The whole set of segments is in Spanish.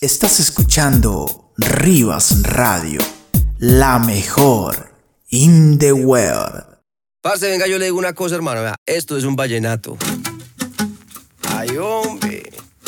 Estás escuchando Rivas Radio, la mejor in the world. Parce, venga, yo le digo una cosa, hermano. Esto es un vallenato. Ay, hombre.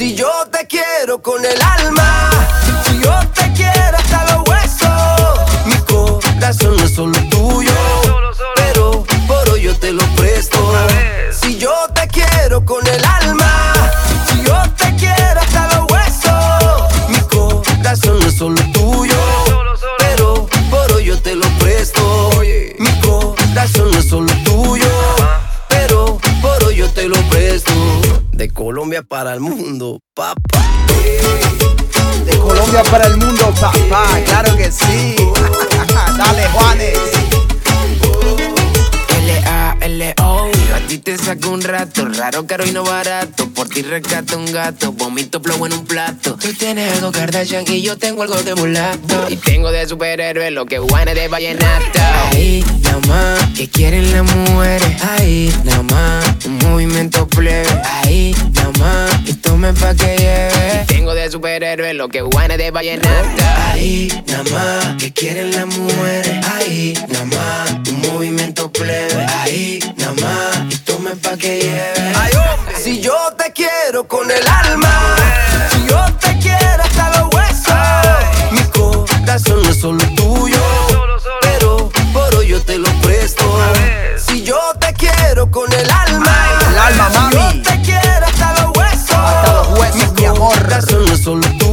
Si yo te quiero con el alma, si yo te quiero hasta los huesos, mi corazón no es solo tuyo, pero por hoy yo te lo presto. Si yo te quiero con el alma, si yo te quiero hasta los huesos, mi corazón no es solo tuyo, pero por hoy yo te lo presto. Mi corazón no es solo tuyo, pero por hoy yo te lo presto. De Colombia para el mundo, papá. De Colombia para el mundo, papá, claro que sí. Dale, Juanes. L-A-L-O A ti te saco un rato Raro, caro y no barato. Por ti rescato un gato Vomito flow en un plato. Tú tienes algo Kardashian Y yo tengo algo de mulato. Y tengo de superhéroe Lo que guane de vallenato. Ahí, nada más Que quieren las mujeres. Ahí, nada más Un movimiento plebe. Ahí, nada más Y tome pa' que lleve. Y tengo de superhéroe Lo que guane de vallenato. Ahí, nada más Que quieren las mujeres. Ahí, nada más Un movimiento plebe. Ahí, nada más Y tome pa' que lleve Si yo te quiero con el alma, si yo te quiero hasta los huesos, mi corazón no es solo tuyo, pero por hoy yo te lo presto. Si yo te quiero con el alma, El alma, si mami. yo te quiero hasta los huesos, Hasta los huesos, mi amor. corazón no es solo tuyo,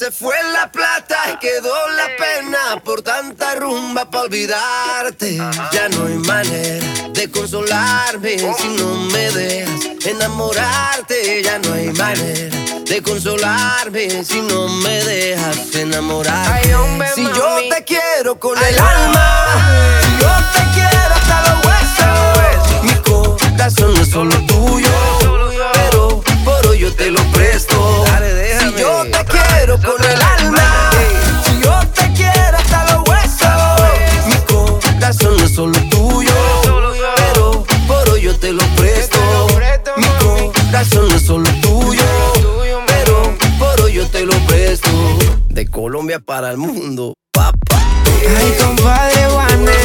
Se fue la plata y quedó la pena por tanta rumba para olvidarte. Ya no hay manera de consolarme si no me dejas enamorarte. Ya no hay manera de consolarme si no me dejas enamorarte. Si yo te quiero con el alma, si yo te quiero hasta los huesos, mi corazón no es solo tuyo, para el mundo, papá. Ay, compadre Juanes.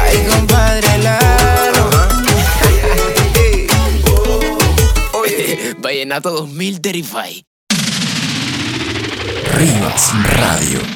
Ay, compadre Lalo. Vallenato 2000 Terrify. Rivas Radio.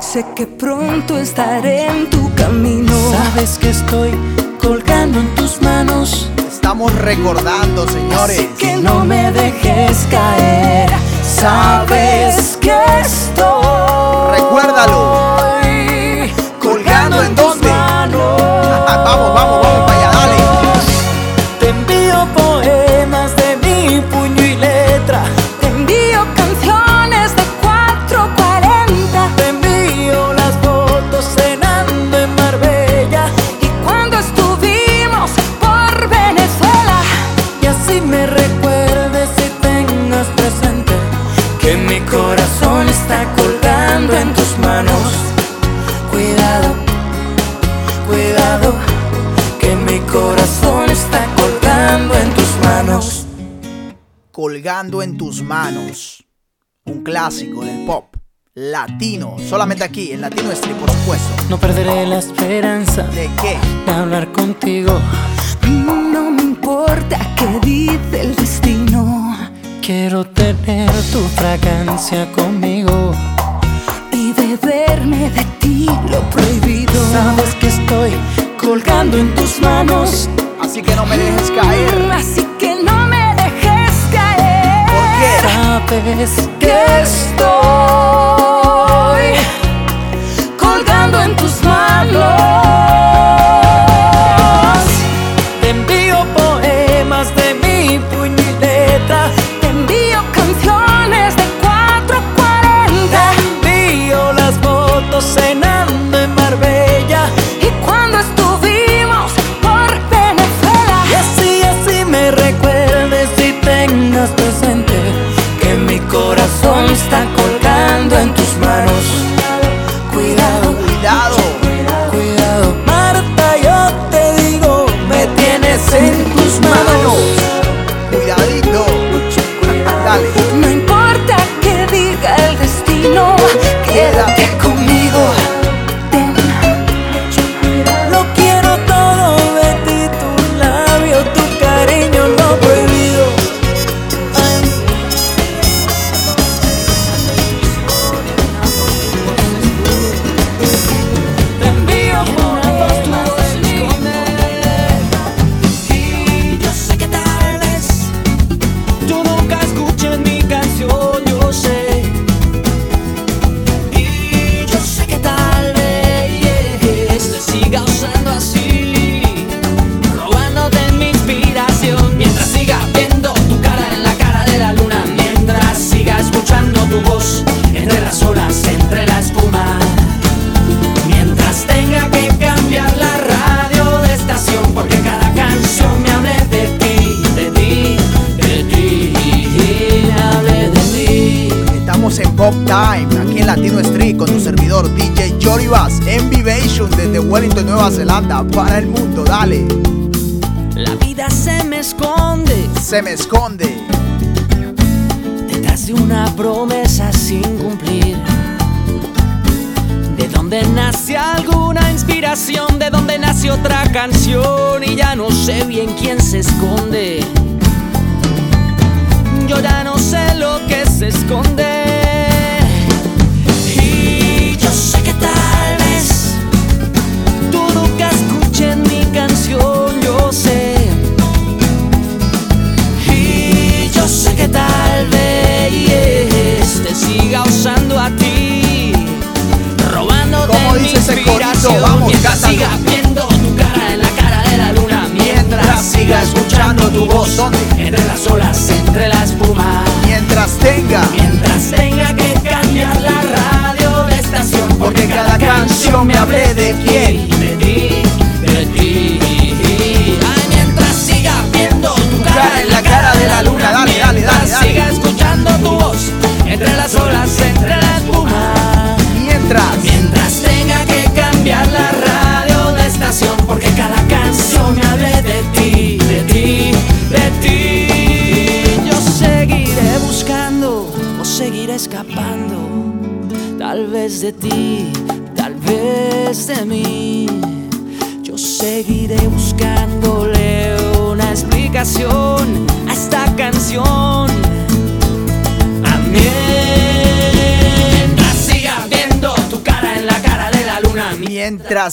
Sé que pronto estaré en tu camino. Sabes que estoy colgando en tus manos. Estamos recordando, señores. Así que no me dejes caer. Sabes que estoy. Recuérdalo. colgando en tus manos. Un clásico del pop latino, solamente aquí en Latino Street, por supuesto. No perderé la esperanza de qué? De hablar contigo. No me importa qué dice el destino. Quiero tener tu fragancia conmigo y beberme de ti lo prohibido. Sabes que estoy colgando en tus manos, así que no me dejes caer. Así que на песке стой.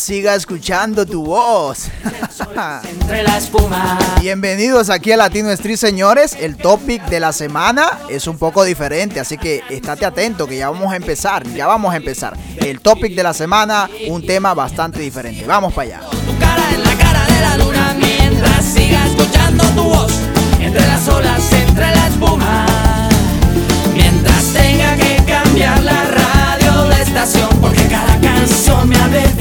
siga escuchando tu voz. Entre la espuma. Bienvenidos aquí a Latino Street, señores. El topic de la semana es un poco diferente, así que estate atento que ya vamos a empezar. Ya vamos a empezar. El topic de la semana, un tema bastante diferente. Vamos para allá. Tu cara en la cara de la luna mientras siga escuchando tu voz. Entre las olas, entre la espuma. Mientras tenga que cambiar la radio, la estación, porque cada canción me ha de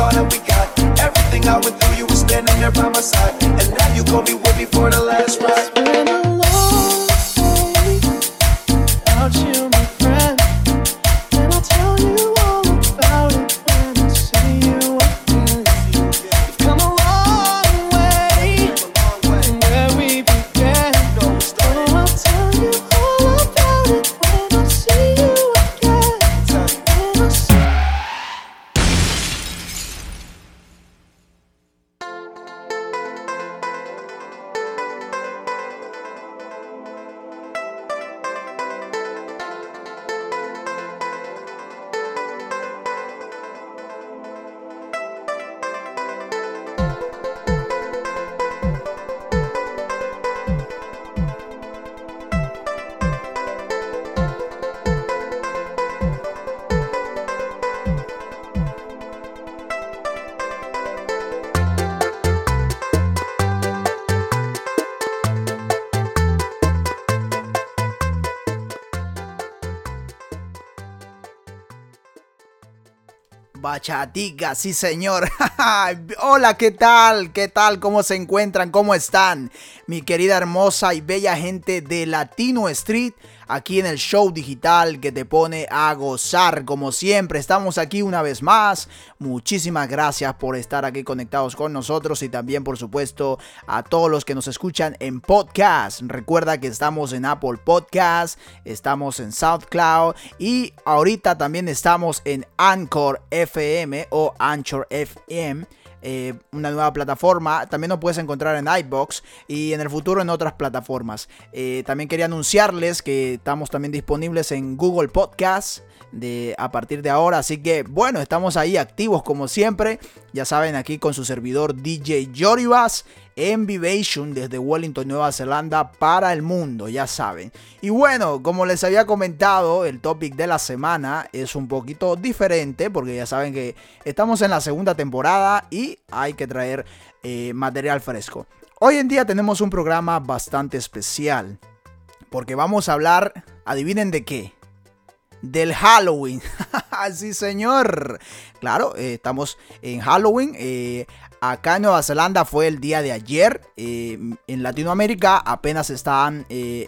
all that we got? Everything I went through, you were standing there by my side, and now you with me for the last ride. Bachatica, sí señor. Hola, ¿qué tal? ¿Qué tal? ¿Cómo se encuentran? ¿Cómo están? Mi querida hermosa y bella gente de Latino Street, aquí en el show digital que te pone a gozar. Como siempre, estamos aquí una vez más. Muchísimas gracias por estar aquí conectados con nosotros y también, por supuesto, a todos los que nos escuchan en podcast. Recuerda que estamos en Apple Podcast, estamos en SoundCloud y ahorita también estamos en Anchor FM o Anchor FM. Eh, una nueva plataforma. También nos puedes encontrar en iBox y en el futuro en otras plataformas. Eh, también quería anunciarles que estamos también disponibles en Google Podcast de a partir de ahora. Así que bueno, estamos ahí activos como siempre. Ya saben, aquí con su servidor DJ Yoribas en Vivation desde Wellington, Nueva Zelanda para el mundo, ya saben. Y bueno, como les había comentado, el topic de la semana es un poquito diferente porque ya saben que estamos en la segunda temporada y hay que traer eh, material fresco. Hoy en día tenemos un programa bastante especial porque vamos a hablar, adivinen de qué, del Halloween. sí, señor. Claro, eh, estamos en Halloween. eh, acá en Nueva Zelanda fue el día de ayer. eh, en Latinoamérica apenas están eh,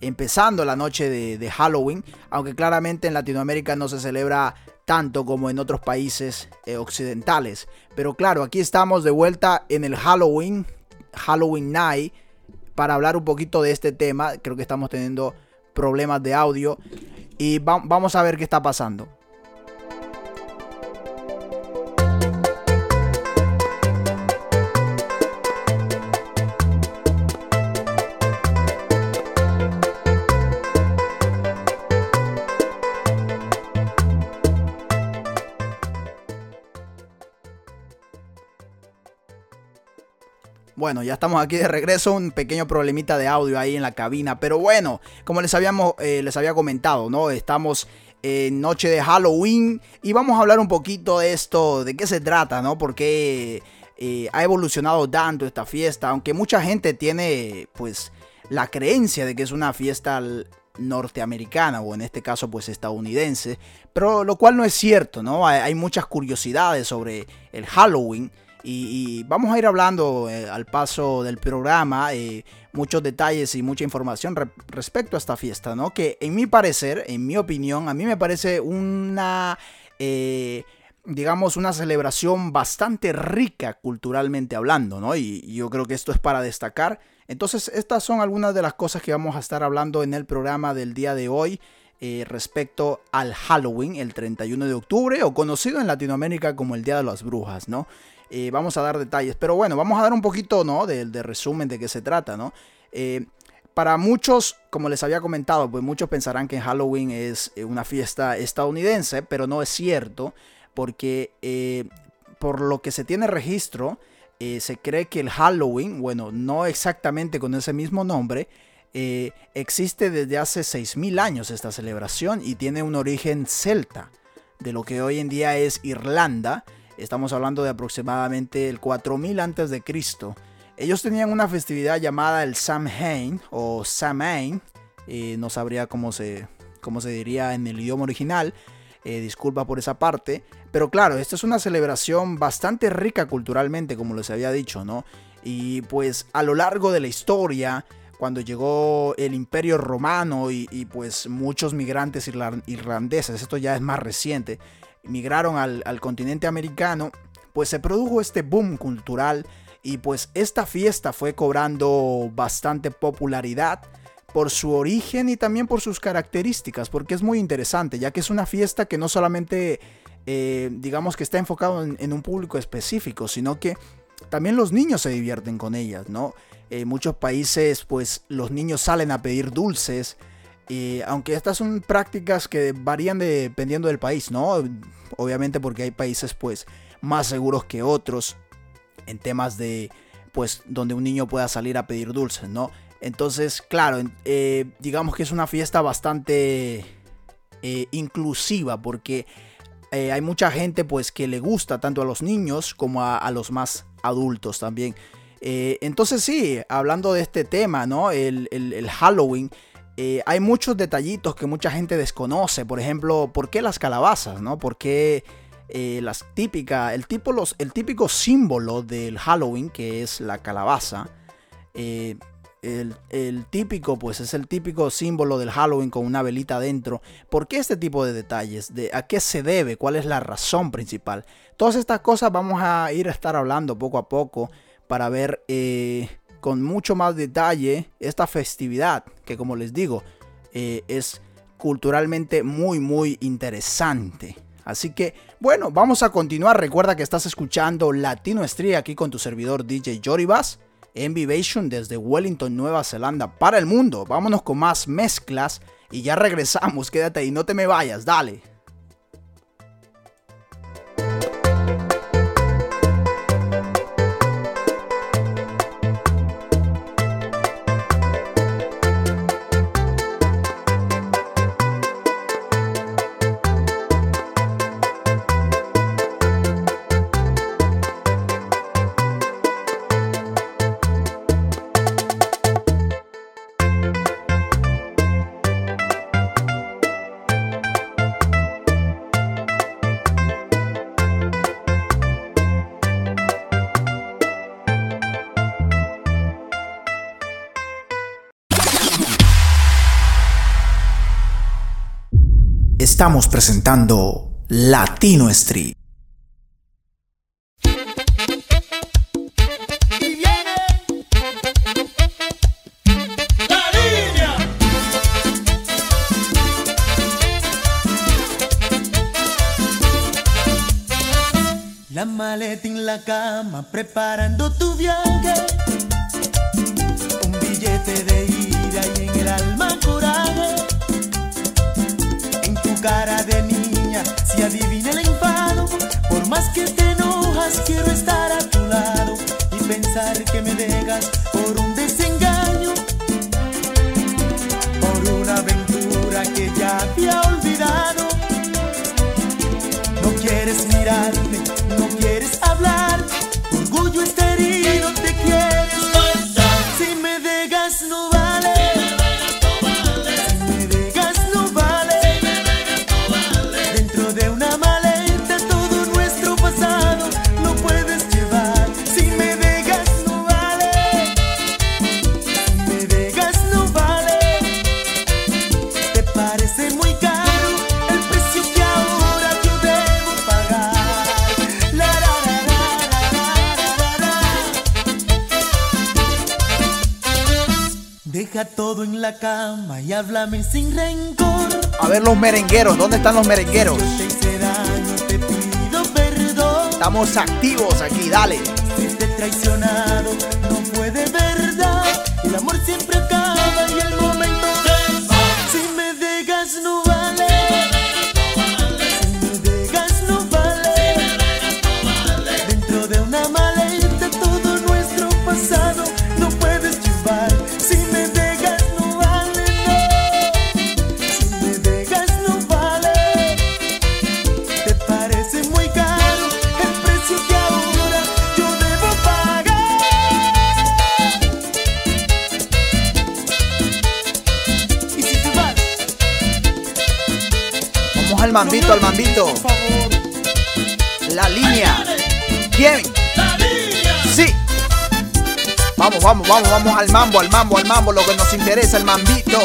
empezando la noche de, Halloween. Aunque claramente en Latinoamérica no se celebra tanto como en otros países eh, occidentales. Pero claro, aquí estamos de vuelta en el Halloween, Halloween Night, para hablar un poquito de este tema. Creo que estamos teniendo problemas de audio y va- vamos a ver qué está pasando. Bueno, ya estamos aquí de regreso, un pequeño problemita de audio ahí en la cabina, pero bueno, como les habíamos eh, había comentado, ¿no? Estamos en noche de Halloween y vamos a hablar un poquito de esto, de qué se trata, ¿no? Porque eh, ha evolucionado tanto esta fiesta, aunque mucha gente tiene pues la creencia de que es una fiesta norteamericana o en este caso pues estadounidense, pero lo cual no es cierto, ¿no? Hay muchas curiosidades sobre el Halloween y, vamos a ir hablando eh, al paso del programa eh, muchos detalles y mucha información re- respecto a esta fiesta, ¿no? Que en mi parecer, en mi opinión, a mí me parece una... eh, digamos, una celebración bastante rica culturalmente hablando, ¿no? Y, yo creo que esto es para destacar. Entonces, estas son algunas de las cosas que vamos a estar hablando en el programa del día de hoy respecto al Halloween, el 31 de octubre, o conocido en Latinoamérica como el Día de las Brujas, ¿no? Eh, vamos a dar detalles, pero bueno, vamos a dar un poquito, ¿no? De, resumen de qué se trata, ¿no? Eh, para muchos, como les había comentado, pues muchos pensarán que Halloween es eh, una fiesta estadounidense, pero no es cierto porque por lo que se tiene registro, se cree que el Halloween, bueno, no exactamente con ese mismo nombre, existe desde hace 6.000 años esta celebración y tiene un origen celta, de lo que hoy en día es Irlanda. Estamos hablando de aproximadamente el 4000 antes de Cristo. Ellos tenían una festividad llamada el Samhain o Samhain, eh, no sabría cómo se, cómo se diría en el idioma original, eh, disculpa por esa parte, pero claro, esta es una celebración bastante rica culturalmente, como les había dicho, ¿no? Y pues a lo largo de la historia, cuando llegó el imperio romano y, y pues muchos migrantes irlan- irlandeses, esto ya es más reciente, migraron al, al continente americano, pues se produjo este boom cultural y pues esta fiesta fue cobrando bastante popularidad por su origen y también por sus características, porque es muy interesante, ya que es una fiesta que no solamente, eh, digamos que está enfocado en, un público específico, sino que también los niños se divierten con ellas, ¿no? En muchos países, pues los niños salen a pedir dulces, aunque estas son prácticas que varían de- dependiendo del país, ¿no? Obviamente porque hay países, pues, más seguros que otros en temas de, pues, donde un niño pueda salir a pedir dulces, ¿no? Entonces, claro, eh, digamos que es una fiesta bastante eh, inclusiva porque eh, hay mucha gente pues que le gusta tanto a los niños como a, los más adultos también. Entonces sí, hablando de este tema, ¿no? El- el Halloween, eh, hay muchos detallitos que mucha gente desconoce. Por ejemplo, ¿por qué las calabazas, ¿no? ¿Por qué eh, las típicas, el, tipo, los, el típico símbolo del Halloween, que es la calabaza? eh, el, el típico, pues es el típico símbolo del Halloween con una velita adentro. ¿Por qué este tipo de detalles? ¿De ¿A qué se debe? ¿Cuál es la razón principal? Todas estas cosas vamos a ir a estar hablando poco a poco para ver con mucho más detalle esta festividad que como les digo eh, es culturalmente muy muy interesante. Así que bueno, vamos a continuar. Recuerda que estás escuchando Latino Estrella aquí con tu servidor DJ Joribas en Vivation desde Wellington, Nueva Zelanda para el mundo. Vámonos con más mezclas y ya regresamos. Quédate ahí, no te me vayas, dale. Estamos presentando Latino Street. La maleta en la cama preparando tu viaje. Adivina el enfado. Por más que te enojas, quiero estar a tu lado y pensar que me dejas por un desengaño. Por una aventura que ya había olvidado. No quieres mirarme, háblame sin rencor. A ver los merengueros, ¿dónde están los merengueros? Te hice daño, te pido perdón. Estamos activos aquí, dale. Si te traicionado, no fue de verdad. El amor siempre acaba mambito, al mambito. La línea. ¿Quién? Sí. Vamos, vamos, vamos, vamos al mambo, al mambo, al mambo, lo que nos interesa, el mambito.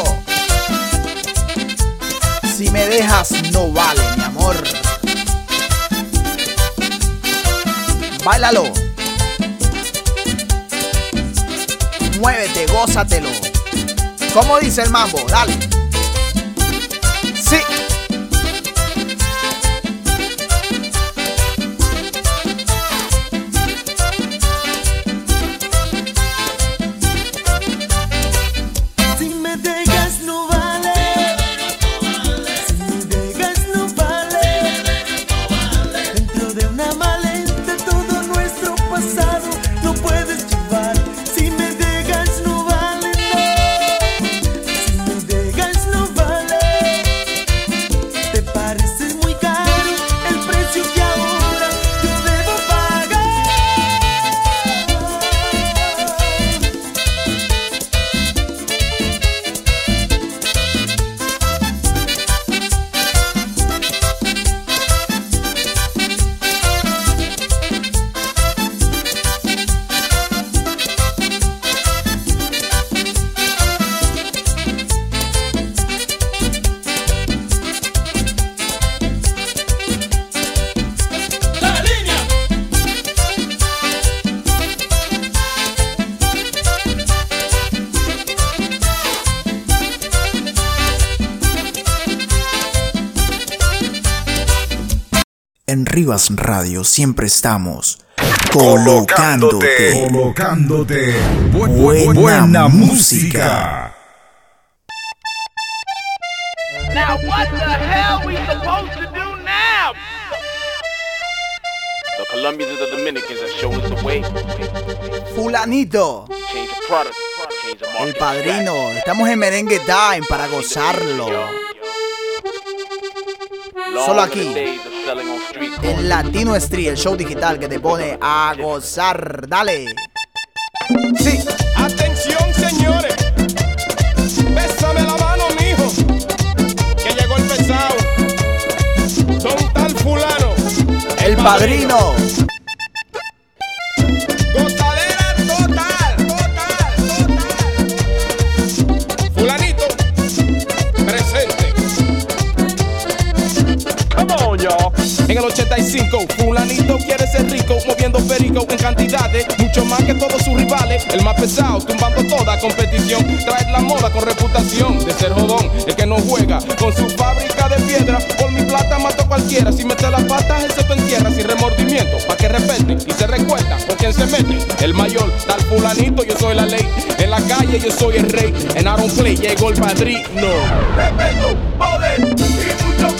Si me dejas, no vale, mi amor. Báilalo. Muévete, gózatelo. ¿Cómo dice el mambo? Dale. Radio siempre estamos colocándote Colocándote bu- bu- buena, buena música. Now what the hell we supposed to do now? The Colombians and the Dominicans have shown us the way. Fulanito. Change the product, change the market. El padrino. Estamos en merengue time para gozarlo. Solo aquí. Corners. Latino Street, el show digital que te pone a gozar. Dale. Sí. Atención, señores. Bésame la mano, mijo. Que llegó el pesado. Son tal fulano. El padrino. En el 85, fulanito quiere ser rico, moviendo perico en cantidades, mucho más que todos sus rivales. El más pesado, tumbando toda competición, trae la moda con reputación de ser jodón. El que no juega con su fábrica de piedra, por mi plata mato cualquiera. Si mete las patas, él se te entierra sin remordimiento, pa' que respeten y se recuerda con quien se mete. El mayor, tal fulanito, yo soy la ley. En la calle yo soy el rey. En Aaron Play llegó el padrino. Respeto, poder y mucho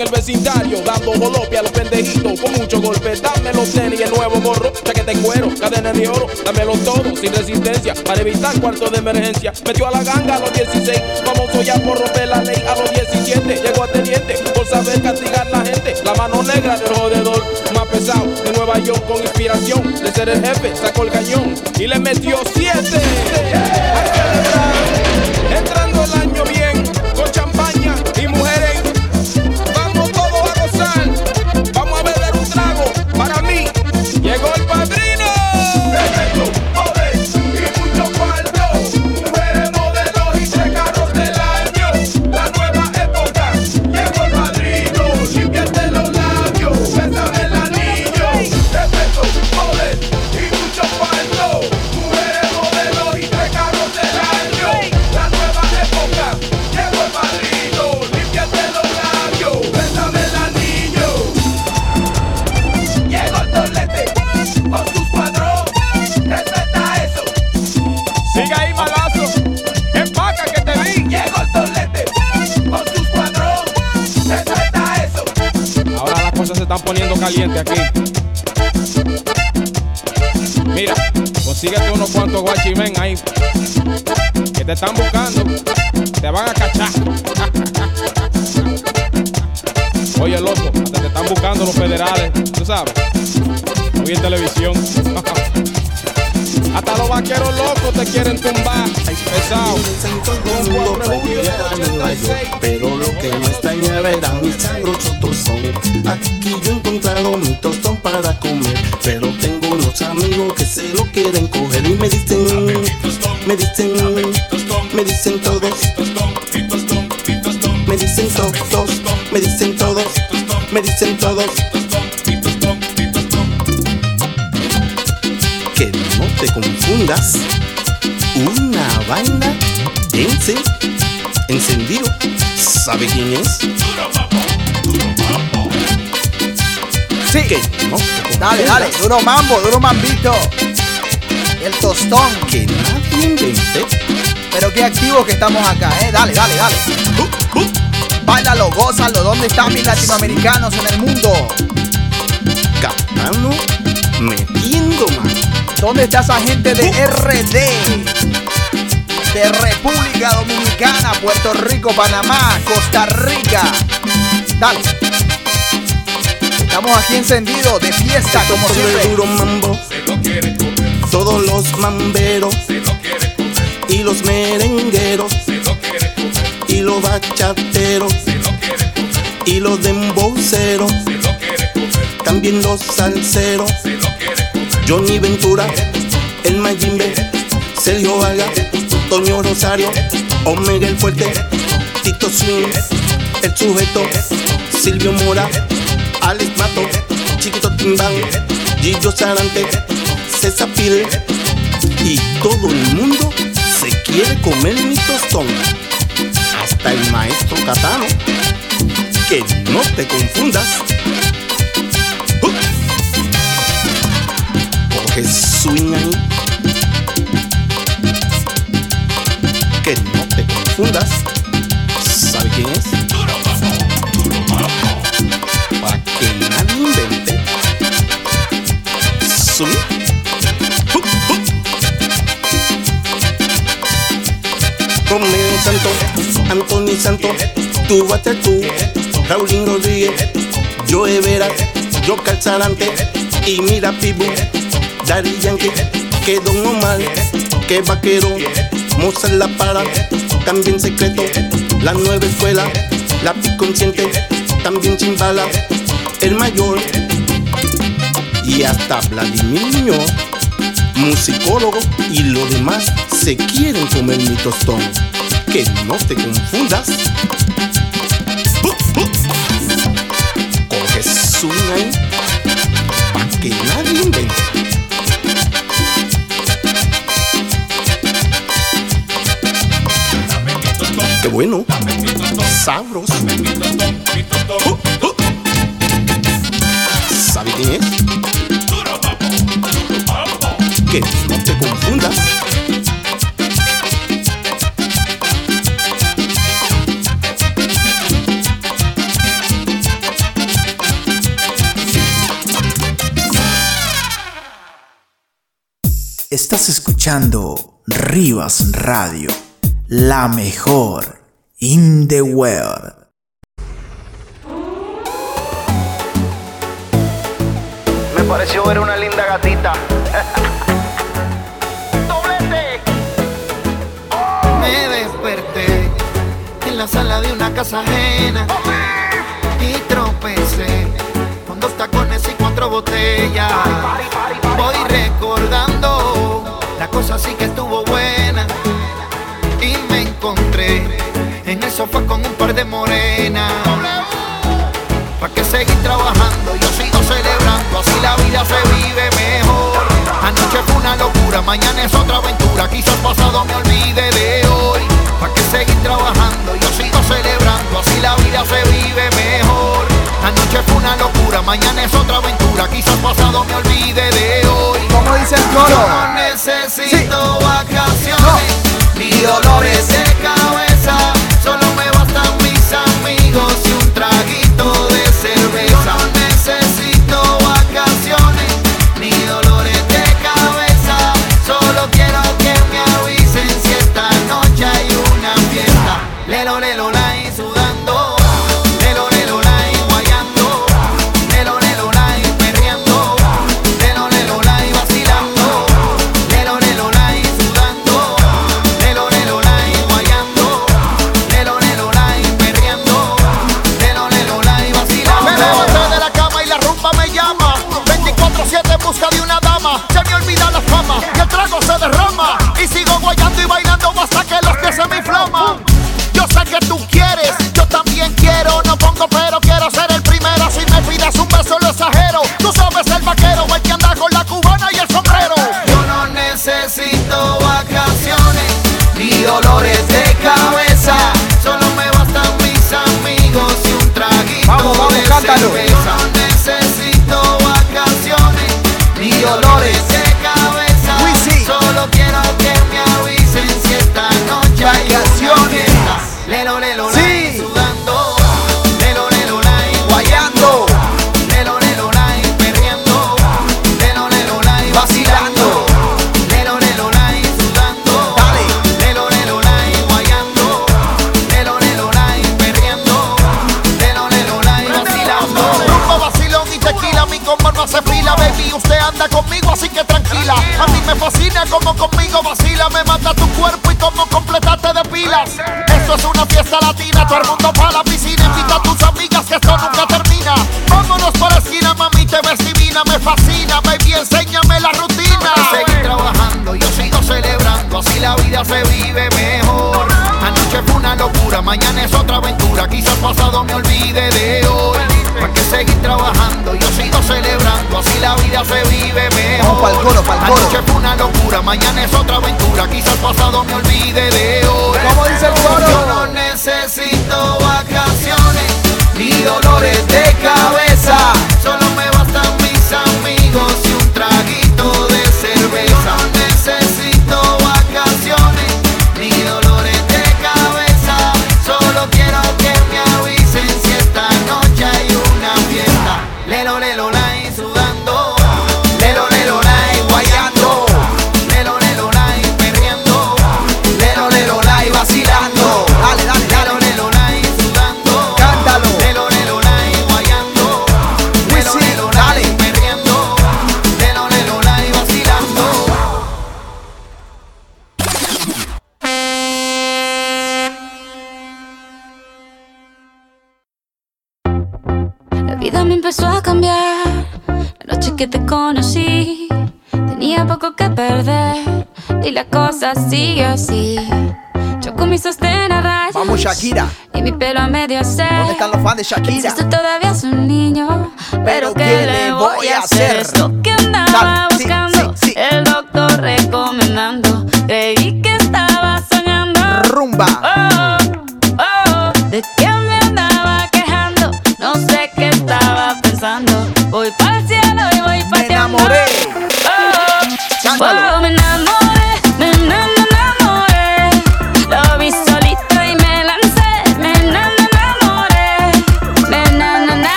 el vecindario, dando jolope a los pendejitos con mucho golpe. Dame los tenis y el nuevo gorro, chaqueta en cuero, cadena de oro, dámelo todo sin resistencia para evitar cuartos de emergencia. Metió a la ganga a los 16, famoso ya por romper la ley a los 17. Llegó a teniente por saber castigar la gente. La mano negra del jodedor, más pesado de Nueva York con inspiración de ser el jefe, sacó el cañón y le metió 7. caliente aquí. Mira, consíguete unos cuantos guachimen ahí que te están buscando. Te van a cachar. Oye, loco, hasta te están buscando los federales, tú sabes. Hoy en televisión. Hasta los vaqueros locos te quieren tumbar. Pesado. Pero lo que no extraña verán mis sabrosos son. Aquí yo he encontrado mi tostón para comer, pero tengo unos amigos que se lo quieren coger y me dicen, me dicen, me dicen todos, me dicen todos, me dicen todos, me dicen todos. Una vaina ence, encendido, ¿sabe quién es? Sí. Que no Dale, dale, duro mambo, duro mambito. El tostón. Que nadie invente. Pero qué activos que estamos acá, eh. Dale, dale, dale. Báilalo, gózalo. ¿Dónde están mis latinoamericanos en el mundo? Catano metiendo mano. ¿Dónde está esa gente de RD? De República Dominicana, Puerto Rico, Panamá, Costa Rica. Dale. Estamos aquí encendidos, de fiesta, como siempre. duro mambo. Todos los mamberos. Y los merengueros. Y los bachateros. Y los dembowceros. También los salseros. Johnny Ventura. El Mayimbe. Sergio Vaga. Toño Rosario. Omega el Fuerte. Tito Swing. El sujeto. Silvio Mora. Alex Mato, Chiquito Timbán, Gillo Sarante, César Pil y todo el mundo se quiere comer mi tostón. Hasta el maestro Catano. Que no te confundas. Coge swing ahí. Que no te confundas. ¿Sabe quién es? para que nadie invente. Subir. Romeo Santo, Anthony Santo, tú bate tú, Raulín Rodríguez, Joe Vera, yo Calzarante y mira Pibu, Daddy Yankee, que Don Omar, que Vaquero, Mozart La Para, también secreto, la nueva escuela, la consciente, también Chimbala, el mayor y hasta Vladimir musicólogo y lo demás se quieren comer mi tostón. Que no te confundas. Coge zoom ahí pa' que nadie invente. Bueno, sabroso. ¿Sabe quién es? Que no te confundas. Estás escuchando Rivas Radio, la mejor in the world. Me pareció ver una linda gatita. Me desperté en la sala de una casa ajena y tropecé con dos tacones y cuatro botellas. Voy recordando, la cosa sí que estuvo buena y me encontré en el sofá con un par de morenas. ¿Para qué seguir trabajando? Yo sigo celebrando, así la vida se vive mejor. Anoche fue una locura, mañana es otra aventura. Quizás pasado me olvide de hoy. ¿Para qué seguir trabajando? Yo sigo celebrando, así la vida se vive mejor. Anoche fue una locura, mañana es otra aventura. Quizás pasado me olvide de hoy. ¿Cómo dice el coro? Yo necesito vacaciones, ni dolores de cabeza. Que los que se me inflaman. día se vive mejor. Vamos pa'l coro, pa'l coro. Anoche fue una locura, mañana es otra aventura. Quizás el pasado me olvide de hoy. ¿Cómo dice el coro? Yo no necesito vacaciones ni dolores de cabeza. Solo me gusta así o sí. Yo con mi sostén a rayas. Vamos, Shakira. Y mi pelo a medio se. ¿Dónde están los fans de Shakira? Pues tú todavía es un niño. Pero, ¿qué, ¿qué le voy, a hacer? hacer? Esto que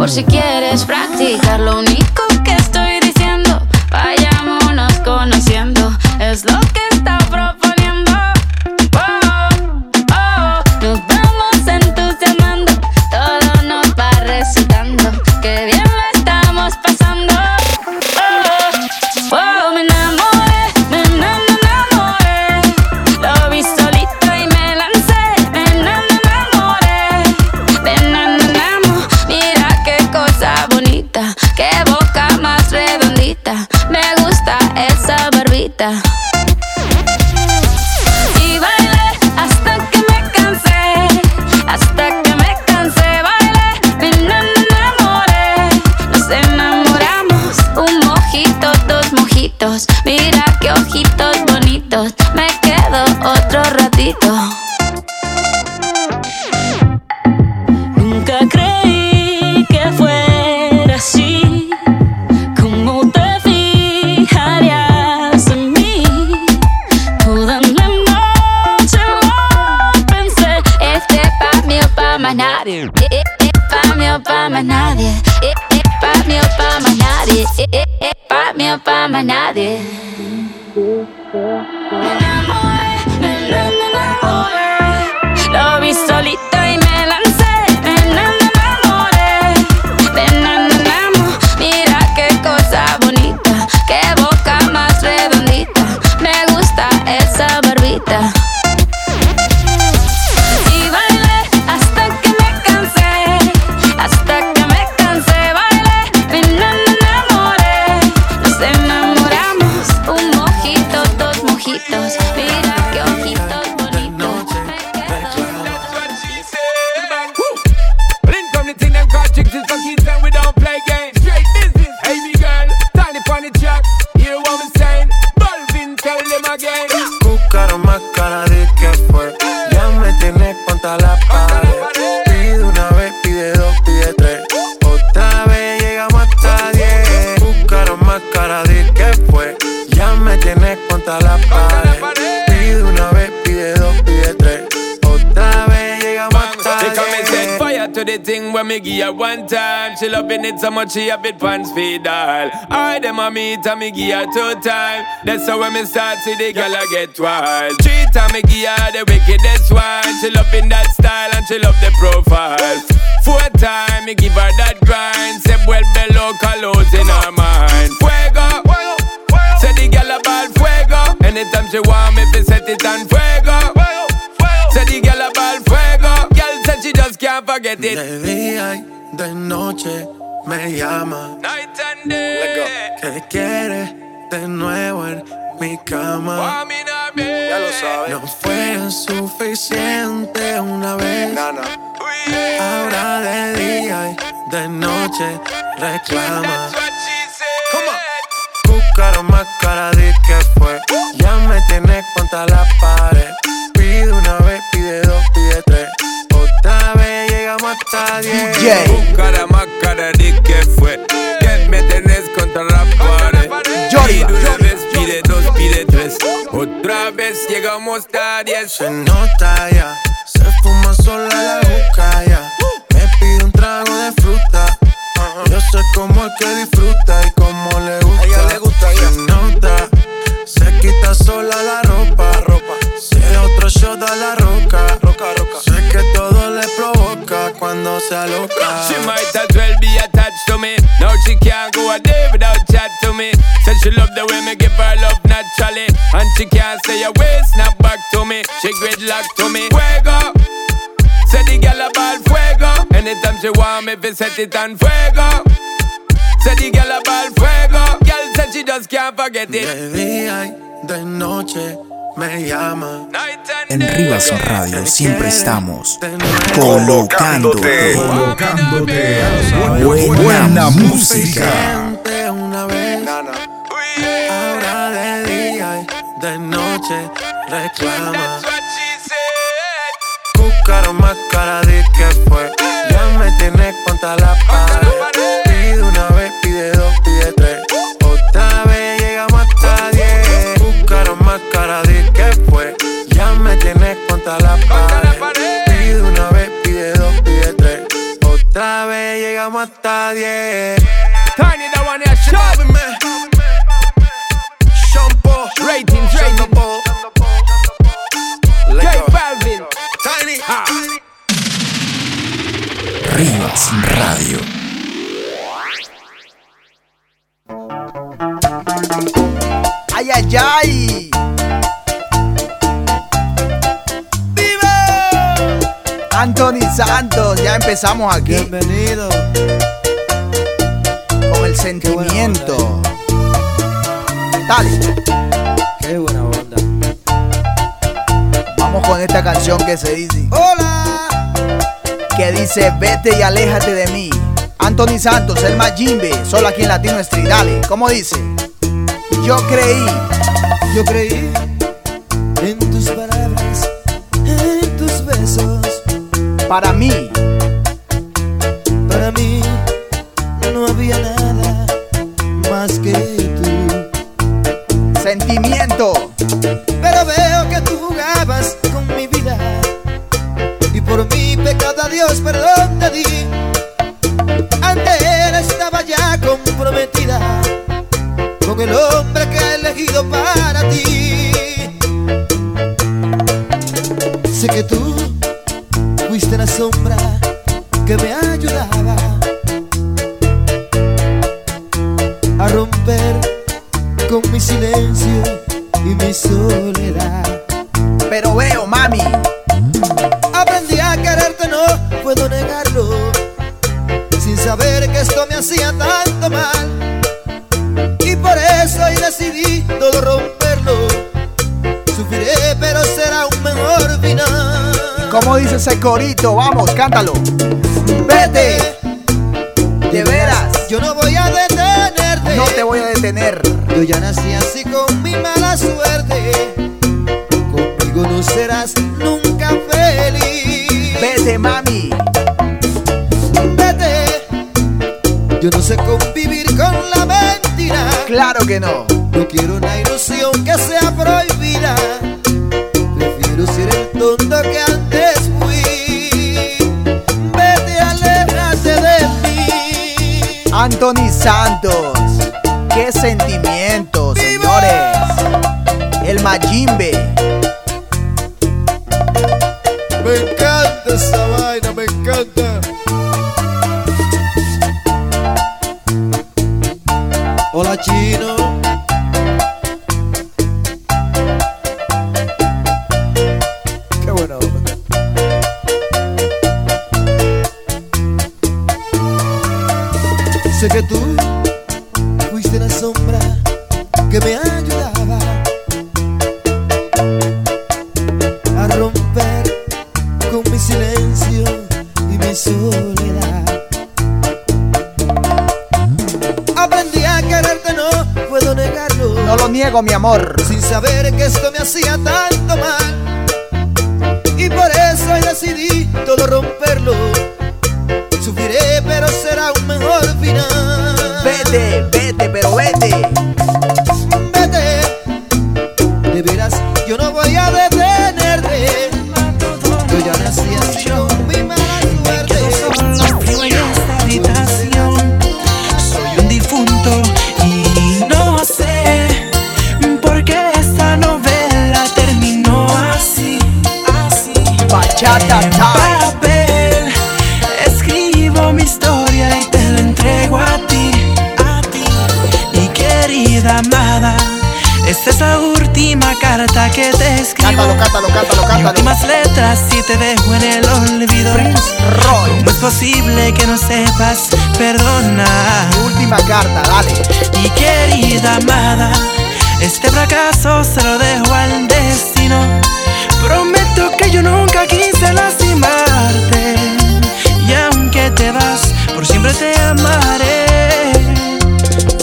Por si quieres practicarlo. Thing me give her one time. She loving it so much she have it pants feed all. I them a meet and me give her two time. That's how when me start see the girl I get wild. Three time me give her the wickedest one. She loving that style and she love the profile. Four time me give her that grind. Say well below colors in her mind. Fuego. Say the girl a ball fuego. Anytime she want me, fi set it on fuego. Say the girl a ball fuego. Said she just can't forget it. De día y de noche me llama. Night and day. ¿Qué quieres de nuevo en mi cama? Ya lo sabes. No fue suficiente una vez. Ahora de día y de noche reclama. Buscaron más cara de que fue. Ya me tienes contra la pared. Diez. Buscara más cara de que fue. Que me tenés contra la pared. Pide una vez, pide dos, pide tres. Otra vez llegamos a diez. Se nota ya, se fuma sola la boca ya. Me pide un trago de fruta. Yo sé cómo es que disfruta y cómo le gusta. ella le gusta Se nota, se quita sola la ropa. ropa. Si es otro shot a la roca. Se aloca. She might as well be attached to me. Now she can't go a day without chat to me. Said she love the way me give her love naturally. And she can't say a way, snap back to me. She gridlock to me. Fuego. Say the girl a ball fuego. Anytime she want me, fi set it on fuego. Say the girl a ball fuego. Girl said she just can't forget it. De día y de noche me llama. En Rivas Radio siempre estamos colocándote, colocándote buena, buena música. Una vez. Ahora de día y de noche reclama. Buscaron más cara de que fue. Ya me tienes contra la pared. Pide una vez, pide dos, pide tres. Otra vez llegamos hasta diez. Buscaron más cara de tienes contra la pared. Pide una vez, pide dos, pide tres. Otra vez llegamos hasta diez. Tiny that one here, shove me. Shampoo, ratings, ratings. Empezamos aquí. Bienvenido. Con el sentimiento. Dale. Qué buena onda. Vamos con esta canción que se dice. ¡Hola! Que dice, vete y aléjate de mí. Anthony Santos, el Majimbe, solo aquí en Latino Street. Dale, ¿cómo dice? Yo creí. Yo creí en tus palabras, en tus besos. Para mí, Sé que tú fuiste la sombra que me ayudaba a romper con mi silencio y mi soledad. Aprendí a quererte, no puedo negarlo. No lo niego, mi amor. Sin saber que esto me hacía tanto mal. Y por eso hoy decidí todo romperlo. No sepas perdonar? Última carta, dale. Mi querida amada, este fracaso se lo dejo al destino. Prometo que yo nunca quise lastimarte. Y aunque te vas, por siempre te amaré.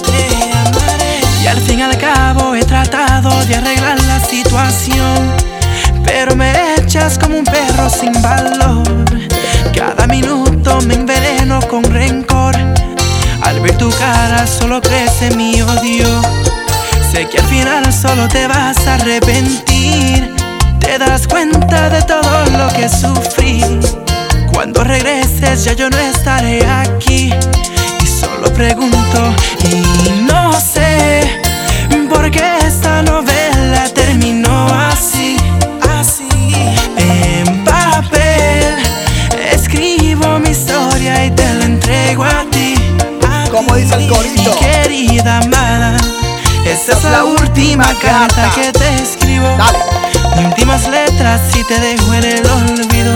Te amaré. Y al fin y al cabo he tratado de arreglar la situación. Pero me echas como un perro sin valor. Solo crece mi odio. Sé que al final solo te vas a arrepentir. Te darás cuenta de todo lo que sufrí. Cuando regreses ya yo no estaré aquí. Y solo pregunto y no sé querida amada, esta es la última carta que te escribo. Dale. Últimas letras si te dejo en el olvido.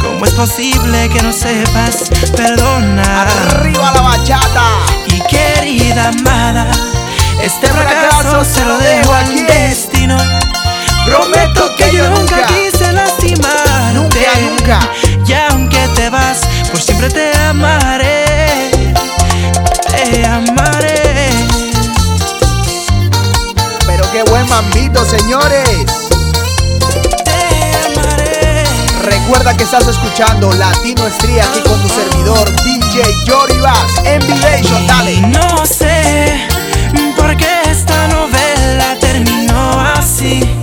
¿Cómo es posible que no sepas perdonar? Arriba la bachata. Y querida amada, este fracaso se lo dejo al destino. Prometo que yo nunca quise lastimarte. Nunca, nunca. Y aunque te vas, por siempre te amaré. Te amaré. Pero qué buen mambito, señores. Te amaré. Recuerda que estás escuchando Latino Estría aquí con tu servidor DJ Jory Bass en dale. No sé por qué esta novela terminó así.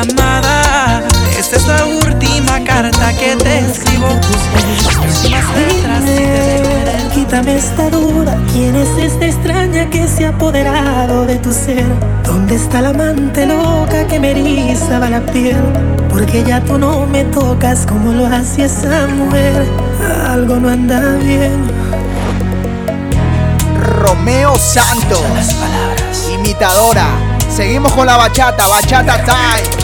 Amada, esta es la última carta que te escribo. Letras, el- Quítame esta duda, ¿quién es esta extraña que se ha apoderado de tu ser? ¿Dónde está la amante loca que me erizaba la piel? Porque ya tú no me tocas como lo hacía esa mujer. Algo no anda bien. Romeo Santos. Imitadora. Seguimos con la bachata, bachata time.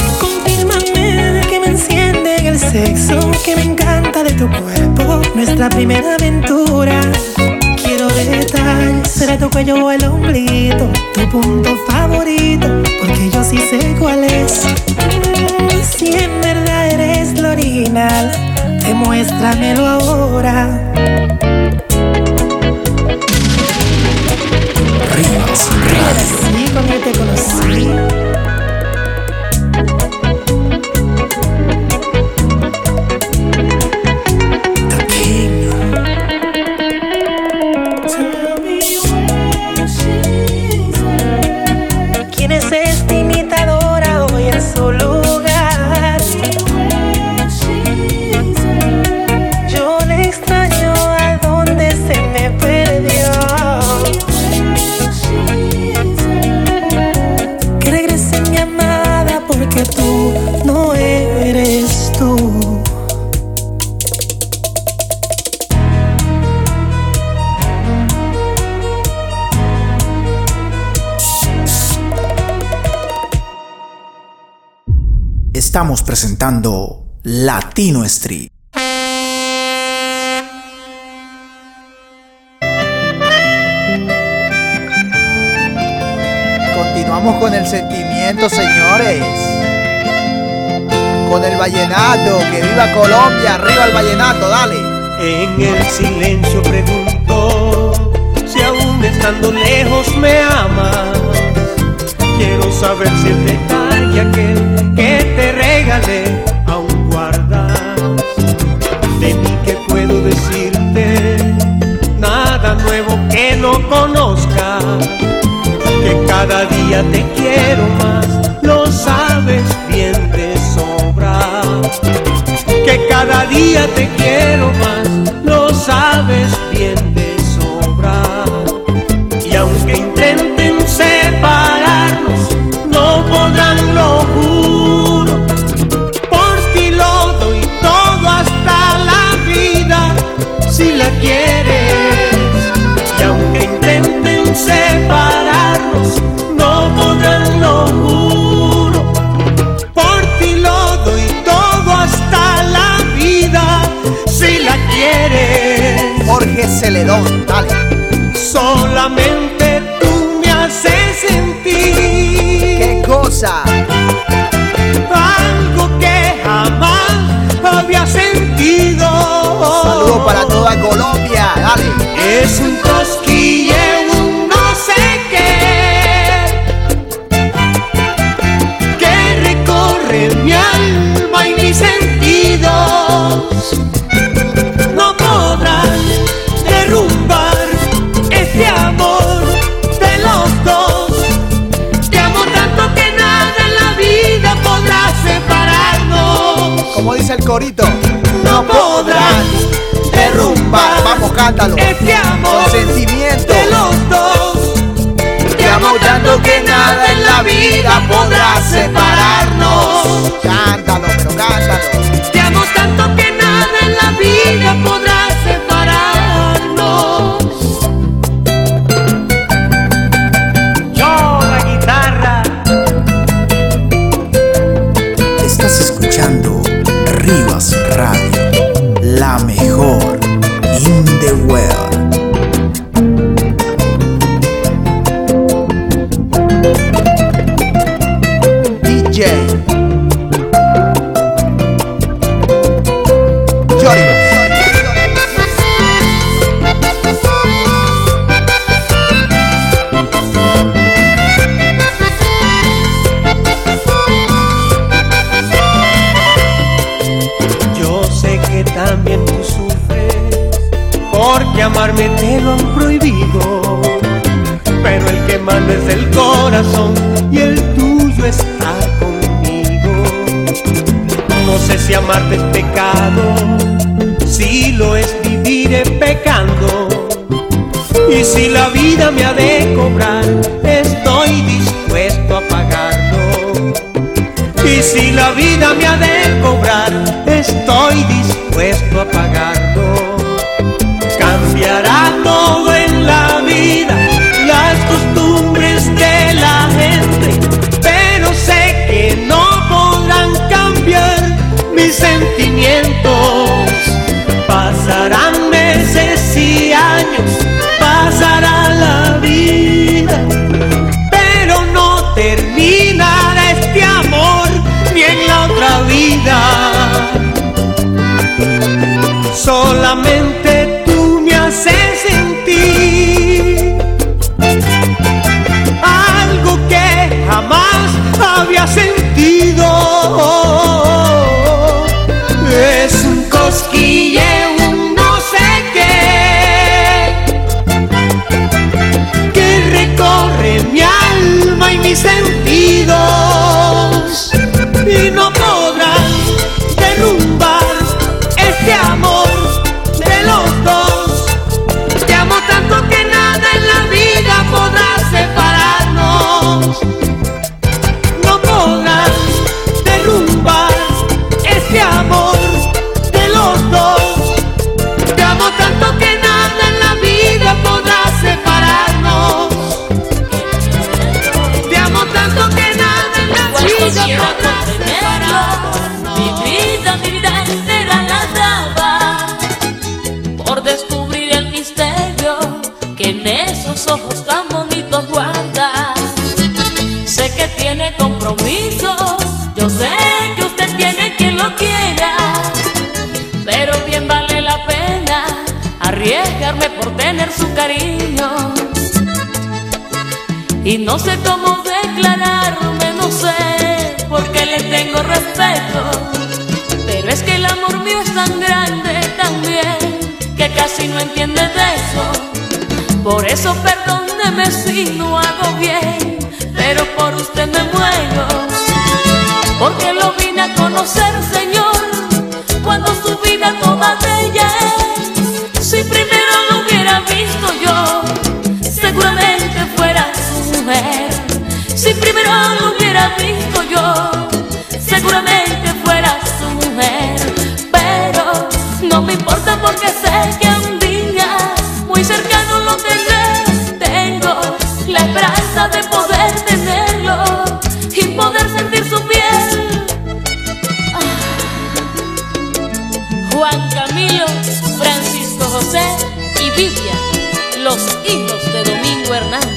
Enciende en el sexo, que me encanta de tu cuerpo, nuestra primera aventura. Quiero detalles, será tu cuello o el ombliguito, tu punto favorito, porque yo sí sé cuál es. Si en verdad eres lo original, demuéstramelo ahora. Así como te conocí. Estamos presentando Latino Street. Continuamos con el sentimiento, señores. Con el vallenato. Que viva Colombia. Arriba el vallenato, dale. En el silencio pregunto si aún estando lejos me amas. Quiero saber si el detalle aquel que regalé aún guardas. De mí que puedo decirte nada nuevo que no conozca. Que cada día te quiero más, lo sabes bien de sobra que cada día te quiero más, Dale. Solamente tú me haces sentir. ¿Qué cosa? Algo que jamás había sentido. Saludos para toda Colombia, dale. Es un cosquilleo, dice el corito? No podrás derrumbar. Vamos, cántalo. Este amor. Sentimiento. De los dos. Te amo tanto que nada en la vida podrá separarnos. Cántalo, pero cántalo. amarte es pecado, si lo es viviré pecando. Y si la vida me ha de cobrar, estoy dispuesto a pagarlo. Y si la vida me ha de solamente Por eso perdóneme si no hago bien, pero por usted me muero. Porque lo vine a conocer, Señor, cuando su vida toda de ella. Si primero lo hubiera visto yo, seguramente fuera su mujer. Si primero lo hubiera visto yo, seguramente fuera su mujer. Pero no me importa porque sé los hijos de Domingo Hernández.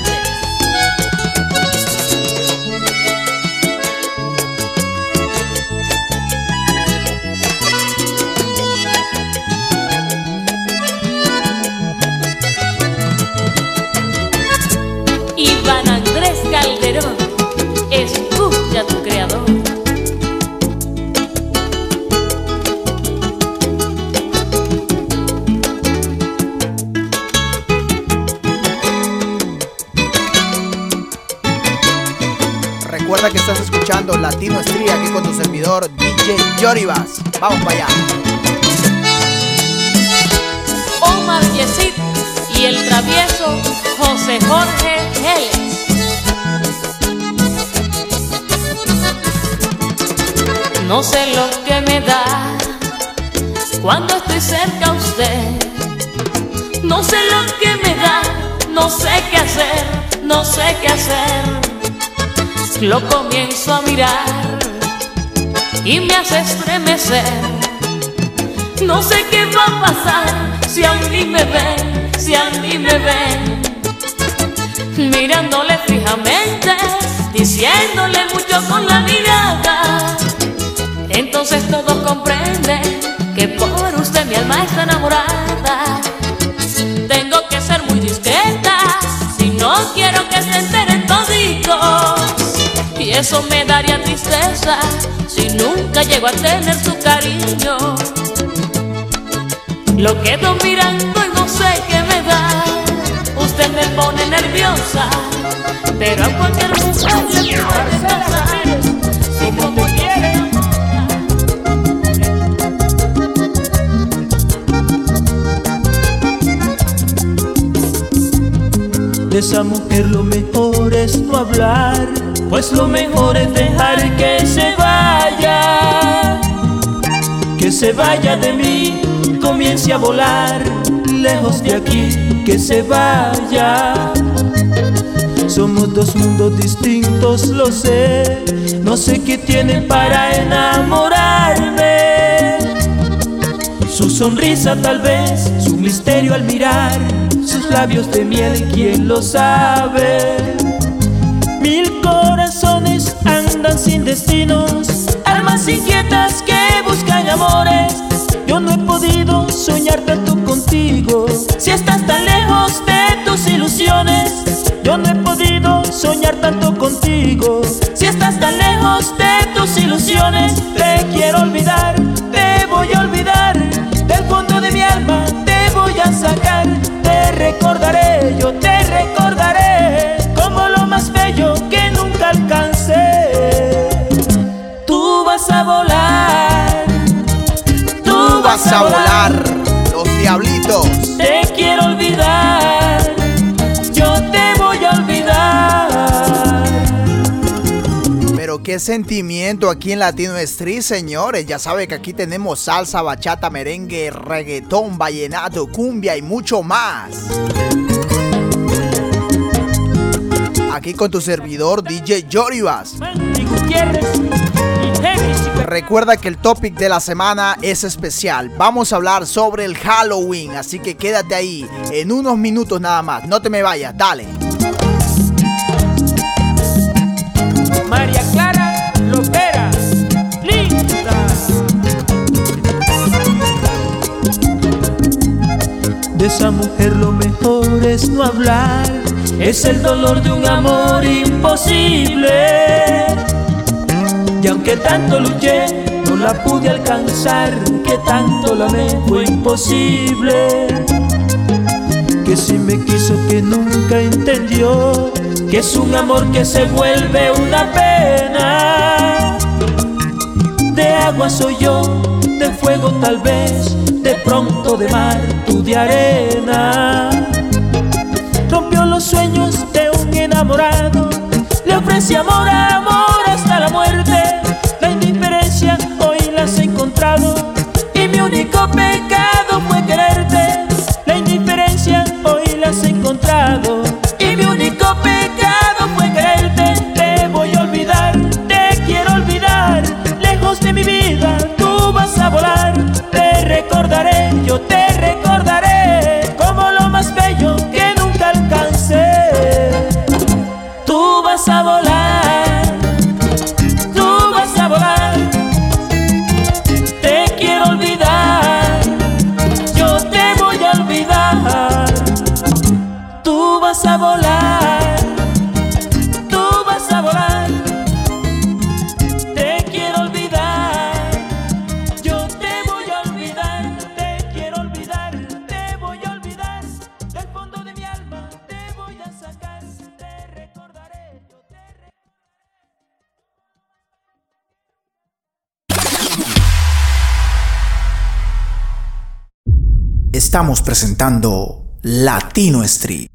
Vamos para allá. Omar Yesid y el travieso José Jorge Geles. No sé lo que me da cuando estoy cerca a usted. No sé lo que me da, no sé qué hacer, no sé qué hacer. Lo comienzo a mirar y me hace estremecer. No sé qué va a pasar si a mí me ven, si a mí me ven. Mirándole fijamente, diciéndole mucho con la mirada. Entonces todos comprenden que por usted mi alma está enamorada. Eso me daría tristeza si nunca llego a tener su cariño. Lo quedo mirando y no sé qué me da. Usted me pone nerviosa, pero a cualquier mujer le puede pasar. Si como quiere. De esa mujer lo mejor es no hablar, pues lo mejor es dejar que se vaya, que se vaya de mí, comience a volar, lejos de aquí, que se vaya. Somos dos mundos distintos, lo sé, no sé qué tiene para enamorarme. Su sonrisa tal vez, su misterio al mirar, sus labios de miel, quién lo sabe. Sin destinos, almas inquietas que buscan amores. Yo no he podido soñar tanto contigo, si estás tan lejos de tus ilusiones. Yo no he podido soñar tanto contigo, si estás tan lejos de tus ilusiones. Te quiero olvidar, te voy a olvidar, del fondo de mi alma te voy a sacar. Te recordaré, yo te recordaré, como lo más bello vas a volar, Tú vas a volar, los diablitos. te quiero olvidar, yo te voy a olvidar. Pero qué sentimiento aquí en Latino Street, señores. Ya sabe que aquí tenemos salsa, bachata, merengue, reggaetón, vallenato, cumbia y mucho más. Aquí con tu servidor DJ Yoribas. Recuerda que el topic de la semana es especial. Vamos a hablar sobre el Halloween, así que quédate ahí en unos minutos nada más. No te me vayas, dale. María Clara Lopera, linda. De esa mujer lo mejor es no hablar, es el dolor de un amor imposible. Y aunque tanto luché, no la pude alcanzar, que tanto la amé fue imposible. Que si me quiso que nunca entendió, que es un amor que se vuelve una pena. De agua soy yo, de fuego tal vez, de pronto de mar, tú de arena. Rompió los sueños de un enamorado, le ofrecí amor, amor y mi presentando Latino Street.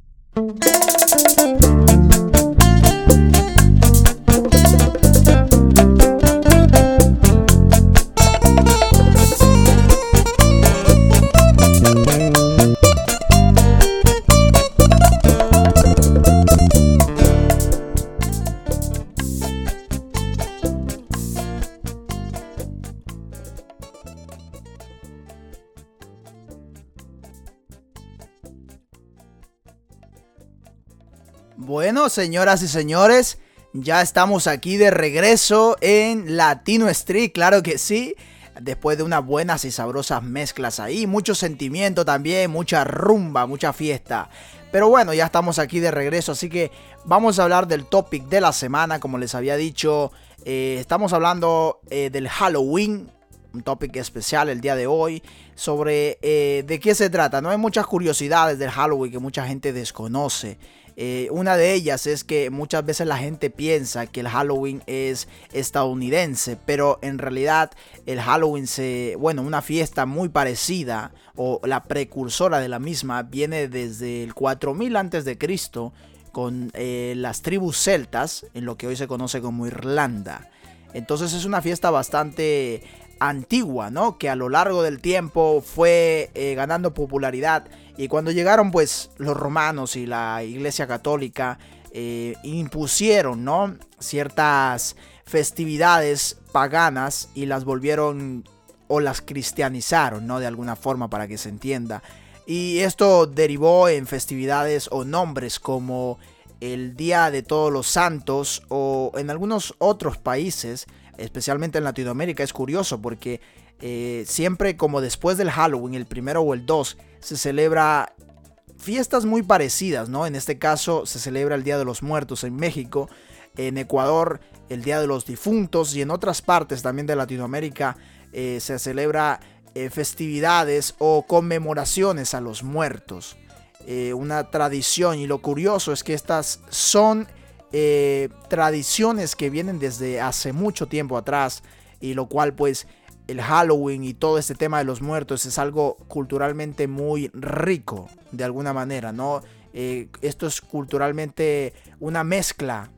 Señoras y señores, ya estamos aquí de regreso en Latino Street, claro que sí. Después de unas buenas y sabrosas mezclas ahí, mucho sentimiento también, mucha rumba, mucha fiesta. Pero bueno, ya estamos aquí de regreso, así que vamos a hablar del topic de la semana, como les había dicho. eh, estamos hablando eh, del Halloween, un topic especial el día de hoy sobre eh, de qué se trata. No hay muchas curiosidades del Halloween que mucha gente desconoce. Eh, una de ellas es que muchas veces la gente piensa que el Halloween es estadounidense, pero en realidad el Halloween se, bueno, una fiesta muy parecida o la precursora de la misma viene desde el 4000 antes de Cristo con eh, las tribus celtas en lo que hoy se conoce como Irlanda. Entonces es una fiesta bastante antigua, ¿no? Que a lo largo del tiempo fue eh, ganando popularidad y cuando llegaron pues los romanos y la iglesia católica eh, impusieron, ¿no? Ciertas festividades paganas y las volvieron o las cristianizaron, ¿no? De alguna forma para que se entienda. Y esto derivó en festividades o nombres como el Día de Todos los Santos o en algunos otros países especialmente en Latinoamérica, es curioso porque eh, siempre como después del Halloween, el primero o el 2, se celebra fiestas muy parecidas, ¿no? En este caso se celebra el Día de los Muertos en México, en Ecuador el Día de los Difuntos y en otras partes también de Latinoamérica eh, se celebra eh, festividades o conmemoraciones a los muertos. Una tradición y lo curioso es que estas son eh, tradiciones que vienen desde hace mucho tiempo atrás y lo cual pues el Halloween y todo este tema de los muertos es algo culturalmente muy rico de alguna manera, ¿no? Eh, esto es culturalmente una mezcla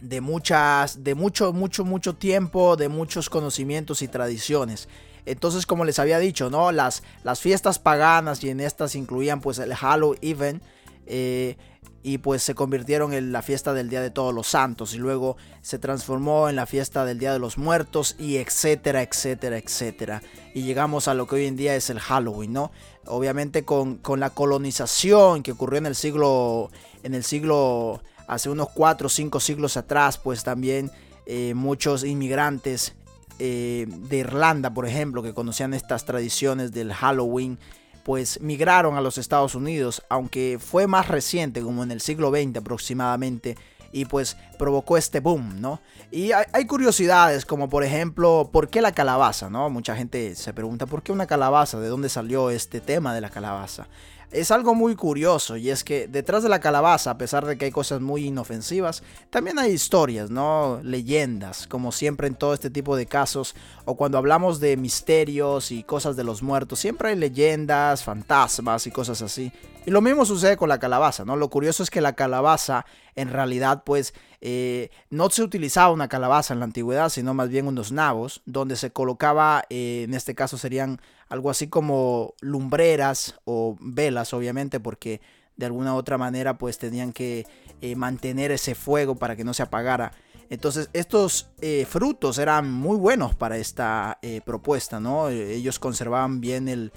de muchas, de mucho, mucho, mucho tiempo, de muchos conocimientos y tradiciones. Entonces, como les había dicho, ¿no? Las, las fiestas paganas y en estas incluían pues el Halloween. Eh, y pues se convirtieron en la fiesta del Día de Todos los Santos y luego se transformó en la fiesta del Día de los Muertos y etcétera, etcétera, etcétera. Y llegamos a lo que hoy en día es el Halloween, ¿no? Obviamente con, con la colonización que ocurrió en el siglo, en el siglo, hace unos 4 o 5 siglos atrás, pues también eh, muchos inmigrantes eh, de Irlanda, por ejemplo, que conocían estas tradiciones del Halloween, pues migraron a los Estados Unidos, aunque fue más reciente, como en el siglo XX aproximadamente, y pues provocó este boom, ¿no? Y hay, curiosidades, como por ejemplo, ¿por qué la calabaza, no? Mucha gente se pregunta, ¿por qué una calabaza? ¿De dónde salió este tema de la calabaza? Es algo muy curioso y es que detrás de la calabaza, a pesar de que hay cosas muy inofensivas, también hay historias, ¿no? Leyendas, como siempre en todo este tipo de casos, o cuando hablamos de misterios y cosas de los muertos, siempre hay leyendas, fantasmas y cosas así. Y lo mismo sucede con la calabaza, ¿no? Lo curioso es que la calabaza en realidad pues eh, no se utilizaba una calabaza en la antigüedad, sino más bien unos nabos, donde se colocaba, eh, en este caso serían algo así como lumbreras o velas, obviamente, porque de alguna u otra manera pues tenían que eh, mantener ese fuego para que no se apagara. Entonces estos eh, frutos eran muy buenos para esta eh, propuesta, ¿no? Ellos conservaban bien el,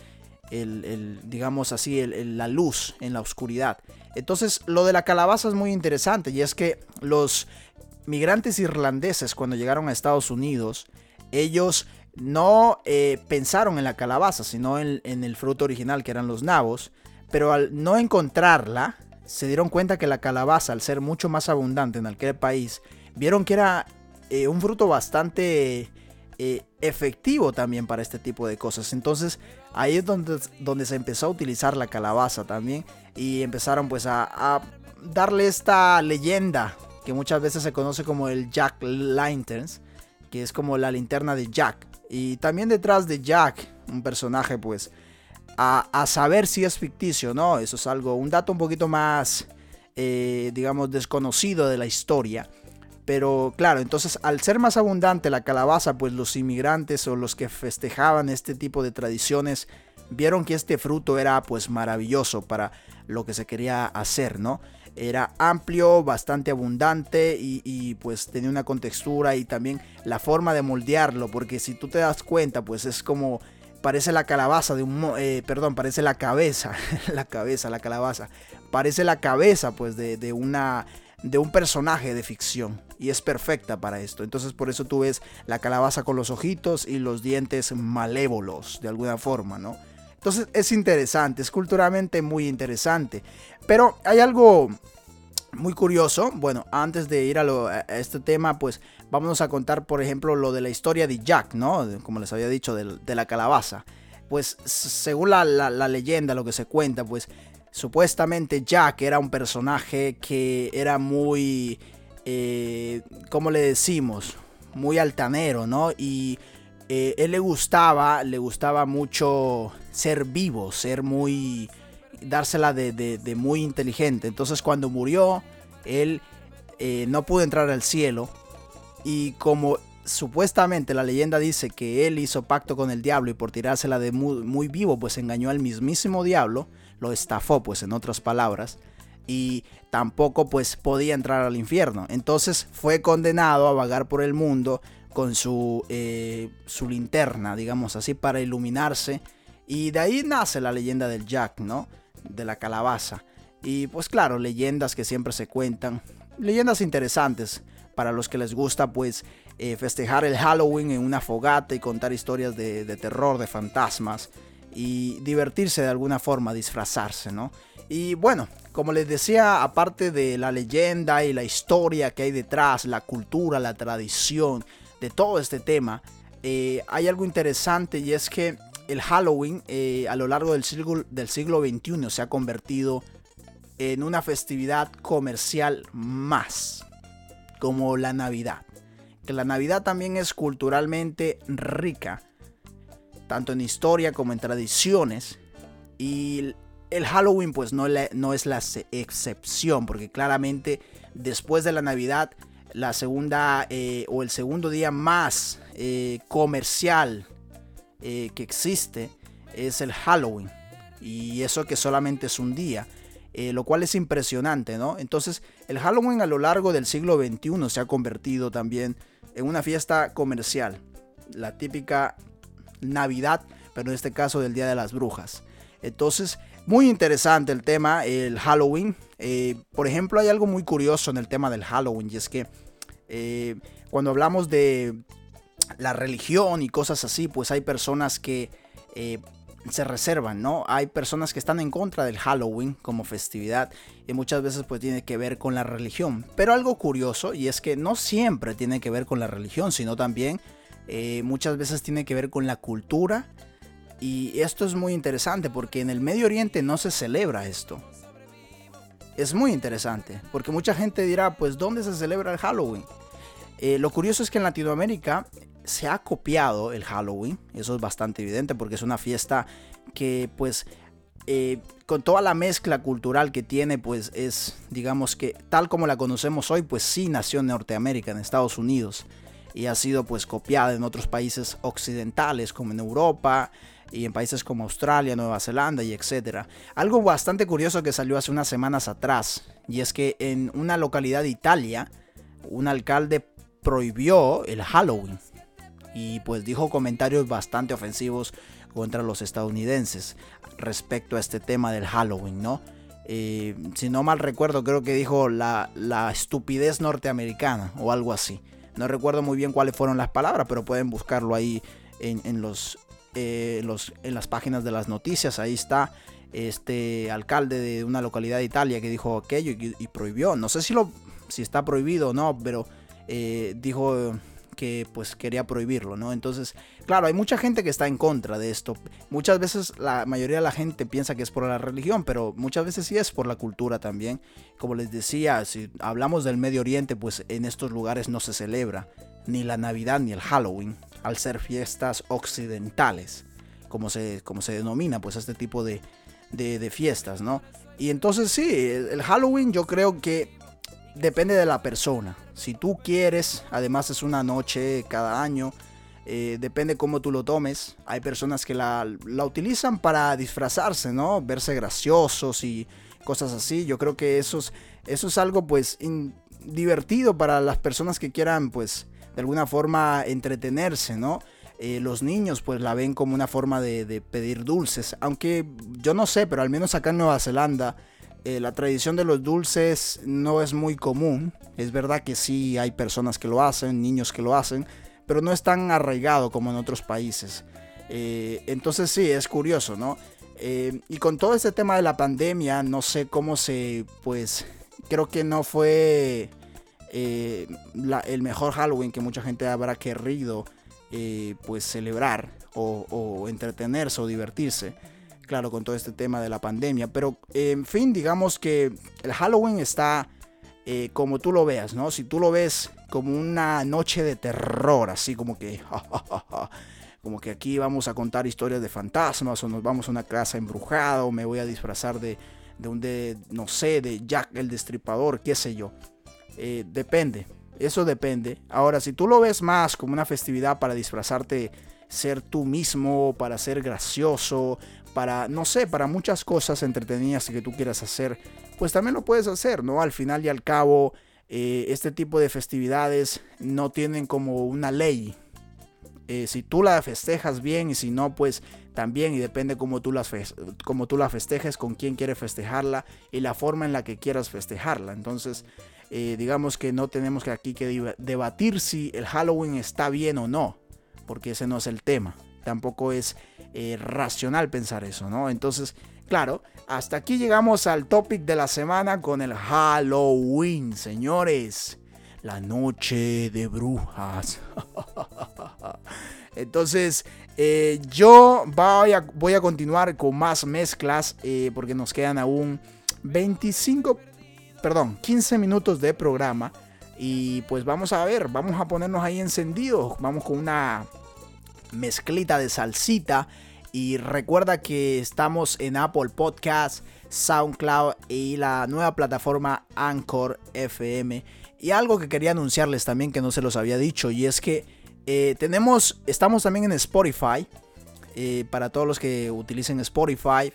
el, digamos así, la luz en la oscuridad. Entonces lo de la calabaza es muy interesante y es que los migrantes irlandeses cuando llegaron a Estados Unidos, ellos no eh, pensaron en la calabaza, sino en, el fruto original que eran los nabos, pero al no encontrarla, se dieron cuenta que la calabaza, al ser mucho más abundante en aquel país, vieron que era eh, un fruto bastante eh, efectivo también para este tipo de cosas. Entonces ahí es donde, se empezó a utilizar la calabaza también y empezaron pues a darle esta leyenda que muchas veces se conoce como el Jack Lanterns, que es como la linterna de Jack. Y también detrás de Jack, un personaje pues a, a saber si es ficticio, ¿no? Eso es algo, un dato un poquito más, eh, digamos, desconocido de la historia. Pero claro, entonces al ser más abundante la calabaza, pues los inmigrantes o los que festejaban este tipo de tradiciones vieron que este fruto era pues maravilloso para lo que se quería hacer, ¿no? Era amplio, bastante abundante y, pues tenía una contextura y también la forma de moldearlo, porque si tú te das cuenta, pues es como parece la calabaza de un, eh, perdón, parece la cabeza, la cabeza, la calabaza, parece la cabeza pues de, de una de un personaje de ficción y es perfecta para esto. Entonces por eso tú ves la calabaza con los ojitos y los dientes malévolos de alguna forma, ¿no? Entonces es interesante, es culturalmente muy interesante. Pero hay algo muy curioso. Bueno, antes de ir a, lo, este tema, pues vámonos a contar, por ejemplo, lo de la historia de Jack, ¿no? Como les había dicho, de, la calabaza. Pues según la leyenda, lo que se cuenta, pues supuestamente Jack era un personaje que era muy, eh, ¿cómo le decimos? Muy altanero, ¿no? Y eh, él le gustaba, le gustaba mucho ser vivo, ser muy, dársela de, muy inteligente. Entonces cuando murió, él eh, no pudo entrar al cielo y como supuestamente la leyenda dice que él hizo pacto con el diablo y por tirársela de muy, muy vivo, pues engañó al mismísimo diablo lo estafó, pues en otras palabras, y tampoco pues podía entrar al infierno. Entonces fue condenado a vagar por el mundo con su, eh, su linterna, digamos así, para iluminarse. Y de ahí nace la leyenda del Jack, ¿no? De la calabaza. Y pues claro, leyendas que siempre se cuentan. Leyendas interesantes para los que les gusta pues eh, festejar el Halloween en una fogata y contar historias de, de terror, de fantasmas y divertirse de alguna forma, disfrazarse, ¿no? Y bueno, como les decía, aparte de la leyenda y la historia que hay detrás, la cultura, la tradición de todo este tema, eh, hay algo interesante y es que el Halloween eh, a lo largo del siglo, del siglo XXI se ha convertido en una festividad comercial más, como la Navidad. Que la Navidad también es culturalmente rica tanto en historia como en tradiciones. Y el Halloween pues no, no es la excepción, porque claramente después de la Navidad, la segunda eh, o el segundo día más eh, comercial eh, que existe es el Halloween. Y eso que solamente es un día. lo cual es impresionante, ¿no? Entonces, el Halloween a lo largo del siglo XXI se ha convertido también en una fiesta comercial. La típica Navidad, pero en este caso del Día de las Brujas. Entonces, muy interesante el tema, el Halloween. Por ejemplo, hay algo muy curioso en el tema del Halloween y es que eh, cuando hablamos de la religión y cosas así, pues hay personas que eh, se reservan, ¿no? Hay personas que están en contra del Halloween como festividad y muchas veces pues tiene que ver con la religión. Pero algo curioso y es que no siempre tiene que ver con la religión, sino también eh, muchas veces tiene que ver con la cultura. Y esto es muy interesante porque en el Medio Oriente no se celebra esto. Es muy interesante porque mucha gente dirá, pues ¿dónde se celebra el Halloween? Eh, lo curioso es que en Latinoamérica se ha copiado el Halloween. Eso es bastante evidente porque es una fiesta que pues eh, con toda la mezcla cultural que tiene, pues es, digamos que tal como la conocemos hoy, pues sí nació en Norteamérica, en Estados Unidos y ha sido pues copiada en otros países occidentales como en Europa y en países como Australia, Nueva Zelanda y etcétera. Algo bastante curioso que salió hace unas semanas atrás y es que en una localidad de Italia un alcalde prohibió el Halloween y pues dijo comentarios bastante ofensivos contra los estadounidenses respecto a este tema del Halloween, ¿no? Eh, si no mal recuerdo, creo que dijo la, la estupidez norteamericana o algo así. No recuerdo muy bien cuáles fueron las palabras, pero pueden buscarlo ahí en, los, eh, los, en las páginas de las noticias. Ahí está este alcalde de una localidad de Italia que dijo aquello y, prohibió. No sé si, lo, si está prohibido o no, pero eh, dijo que pues quería prohibirlo, ¿no? Entonces, claro, hay mucha gente que está en contra de esto. Muchas veces la mayoría de la gente piensa que es por la religión, pero muchas veces sí es por la cultura también. Como les decía, si hablamos del Medio Oriente, pues en estos lugares no se celebra ni la Navidad ni el Halloween, al ser fiestas occidentales como se, como se denomina, pues este tipo de, de, fiestas, ¿no? Y entonces sí, el, el Halloween yo creo que depende de la persona. Si tú quieres, además es una noche cada año, eh, depende cómo tú lo tomes. Hay personas que la, la utilizan para disfrazarse, ¿no? Verse graciosos y cosas así. Yo creo que eso es, eso es algo pues in- divertido para las personas que quieran pues de alguna forma entretenerse, ¿no? Eh, los niños pues la ven como una forma de, pedir dulces. Aunque yo no sé, pero al menos acá en Nueva Zelanda eh, la tradición de los dulces no es muy común. Es verdad que sí hay personas que lo hacen, niños que lo hacen, pero no es tan arraigado como en otros países. Eh, entonces sí, es curioso, ¿no? Y con todo este tema de la pandemia, no sé cómo se, pues, creo que no fue eh, el mejor Halloween que mucha gente habrá querido, eh, pues, celebrar o, entretenerse o divertirse. Claro, con todo este tema de la pandemia. Pero, en fin, digamos que el Halloween está eh, como tú lo veas, ¿no? Si tú lo ves como una noche de terror, así como que, como que aquí vamos a contar historias de fantasmas o nos vamos a una casa embrujada o me voy a disfrazar de, de un, de, no sé, de Jack el Destripador, qué sé yo. Eh, depende, eso depende. Ahora, si tú lo ves más como una festividad para disfrazarte, ser tú mismo, para ser gracioso, para, no sé, para muchas cosas entretenidas que tú quieras hacer, pues también lo puedes hacer, ¿no? Al final y al cabo, eh, este tipo de festividades no tienen como una ley. Eh, si tú la festejas bien y si no, pues también y depende cómo tú, las cómo tú la festejes, con quién quieres festejarla y la forma en la que quieras festejarla. Entonces, eh, digamos que no tenemos que aquí que deba- debatir si el Halloween está bien o no, porque ese no es el tema. Tampoco es eh, racional pensar eso, ¿no? Entonces, claro, hasta aquí llegamos al topic de la semana con el Halloween, señores. La noche de brujas. Entonces, eh, yo voy a, voy a continuar con más mezclas porque nos quedan aún 25, perdón, 15 minutos de programa. Y pues vamos a ver, vamos a ponernos ahí encendidos. Vamos con una mezclita de salsita. Y recuerda que estamos en Apple Podcast, SoundCloud y la nueva plataforma Anchor FM. Y algo que quería anunciarles también que no se los había dicho y es que eh, tenemos, estamos también en Spotify. eh, para todos los que utilicen Spotify,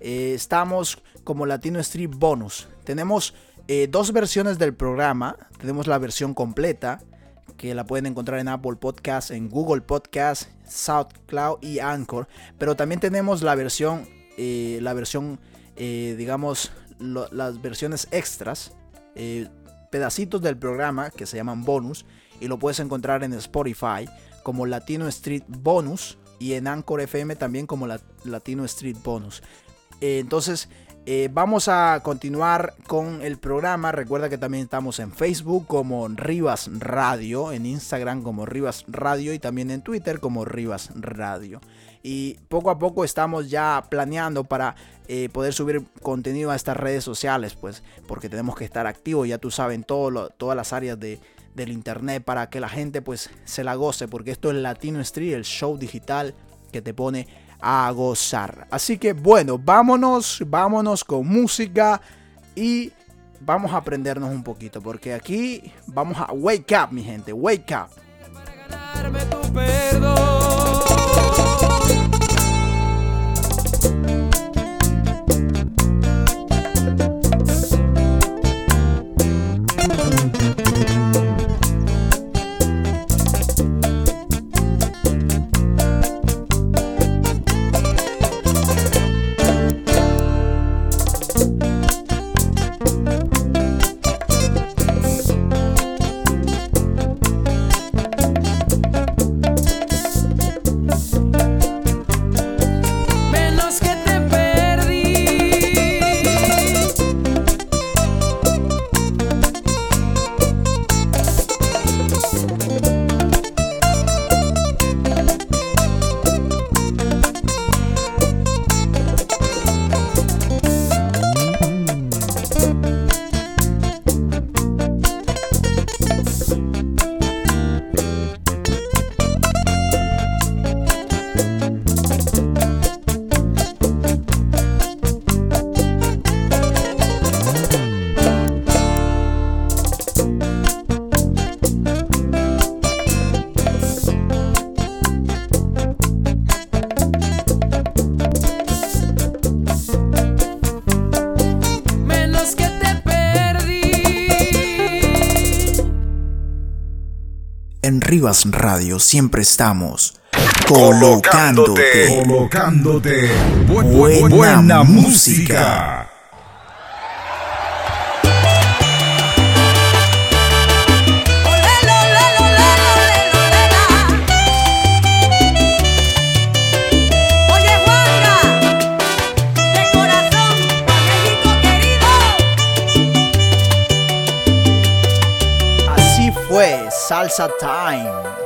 eh, estamos como Latino Street Bonus. Tenemos eh, dos versiones del programa. Tenemos la versión completa que la pueden encontrar en Apple Podcast, en Google Podcast, SoundCloud y Anchor. Pero también tenemos la versión, eh, la versión, eh, digamos, las versiones extras, pedacitos del programa que se llaman bonus y lo puedes encontrar en Spotify como Latino Street Bonus y en Anchor FM también como la- Latino Street Bonus. Entonces, eh, vamos a continuar con el programa. Recuerda que también estamos en Facebook como Rivas Radio, en Instagram como Rivas Radio y también en Twitter como Rivas Radio. Y poco a poco estamos ya planeando para eh, poder subir contenido a estas redes sociales, pues porque tenemos que estar activos, ya tú sabes, en todo todas las áreas de, del internet para que la gente pues se la goce, porque esto es Latino Street, el show digital que te pone a gozar. Así que bueno, vámonos, vámonos con música y vamos a aprendernos un poquito, porque aquí vamos a wake up, mi gente, wake up. Radio siempre estamos colocándote, colocándote. Buena música. Sad Time.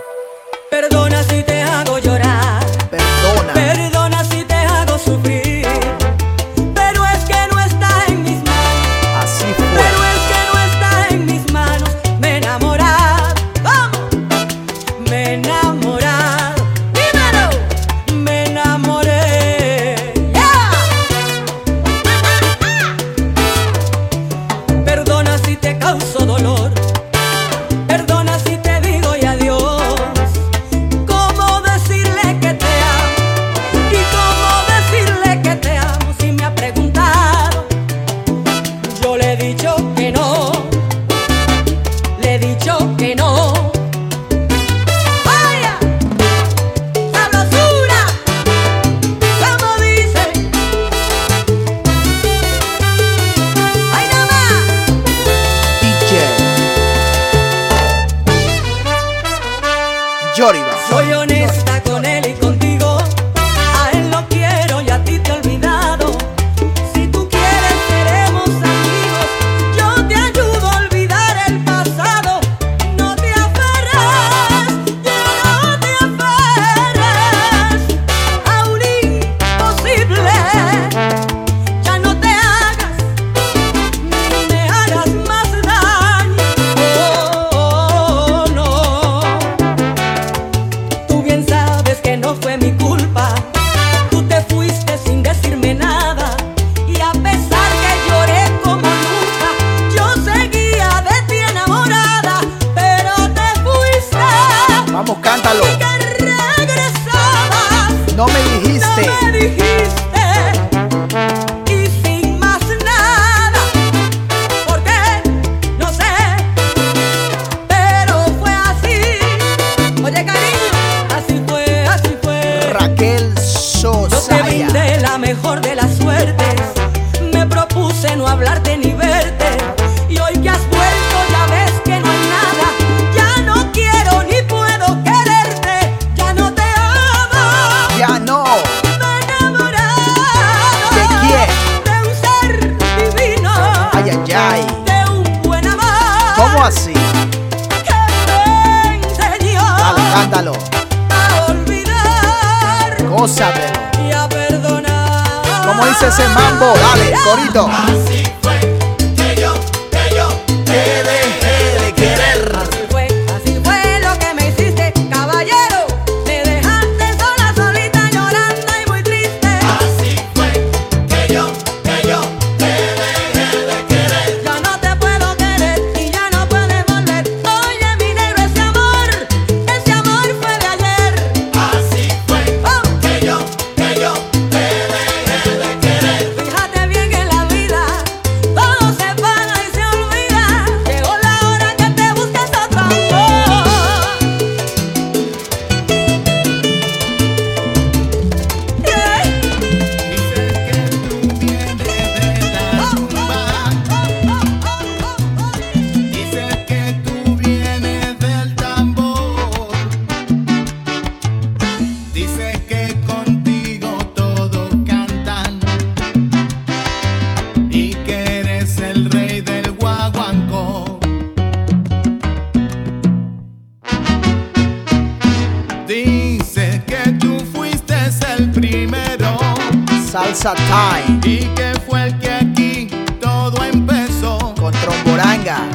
Y que fue el que aquí todo empezó con Tromboranga.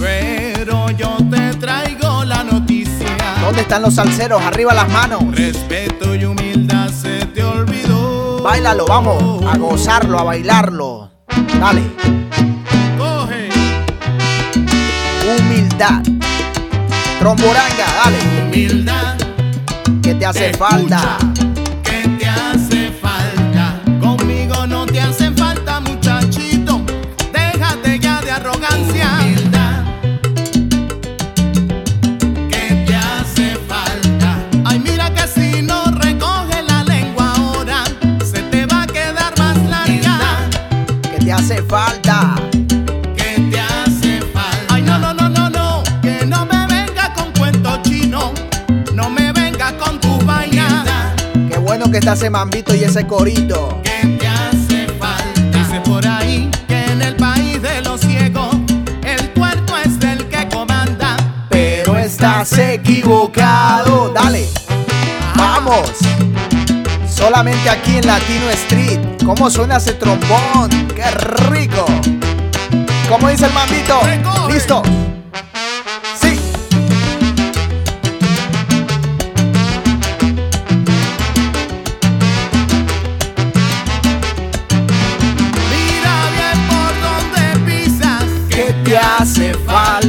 Pero yo te traigo la noticia. ¿Dónde están los salseros? Arriba las manos. Respeto y humildad se te olvidó. Bailalo, vamos a gozarlo, a bailarlo. Dale. Coge. Humildad. Tromboranga, dale. Humildad. Que te hace falta. ese mambito y ese corito. ¿Qué te hace falta? Dice por ahí que en el país de los ciegos el puerto es el que comanda. Pero estás equivocado. Dale, vamos. Solamente aquí en Latino Street. ¿Cómo suena ese trombón? ¡Qué rico! ¿Cómo dice el mambito? ¡Listo! te hace falta.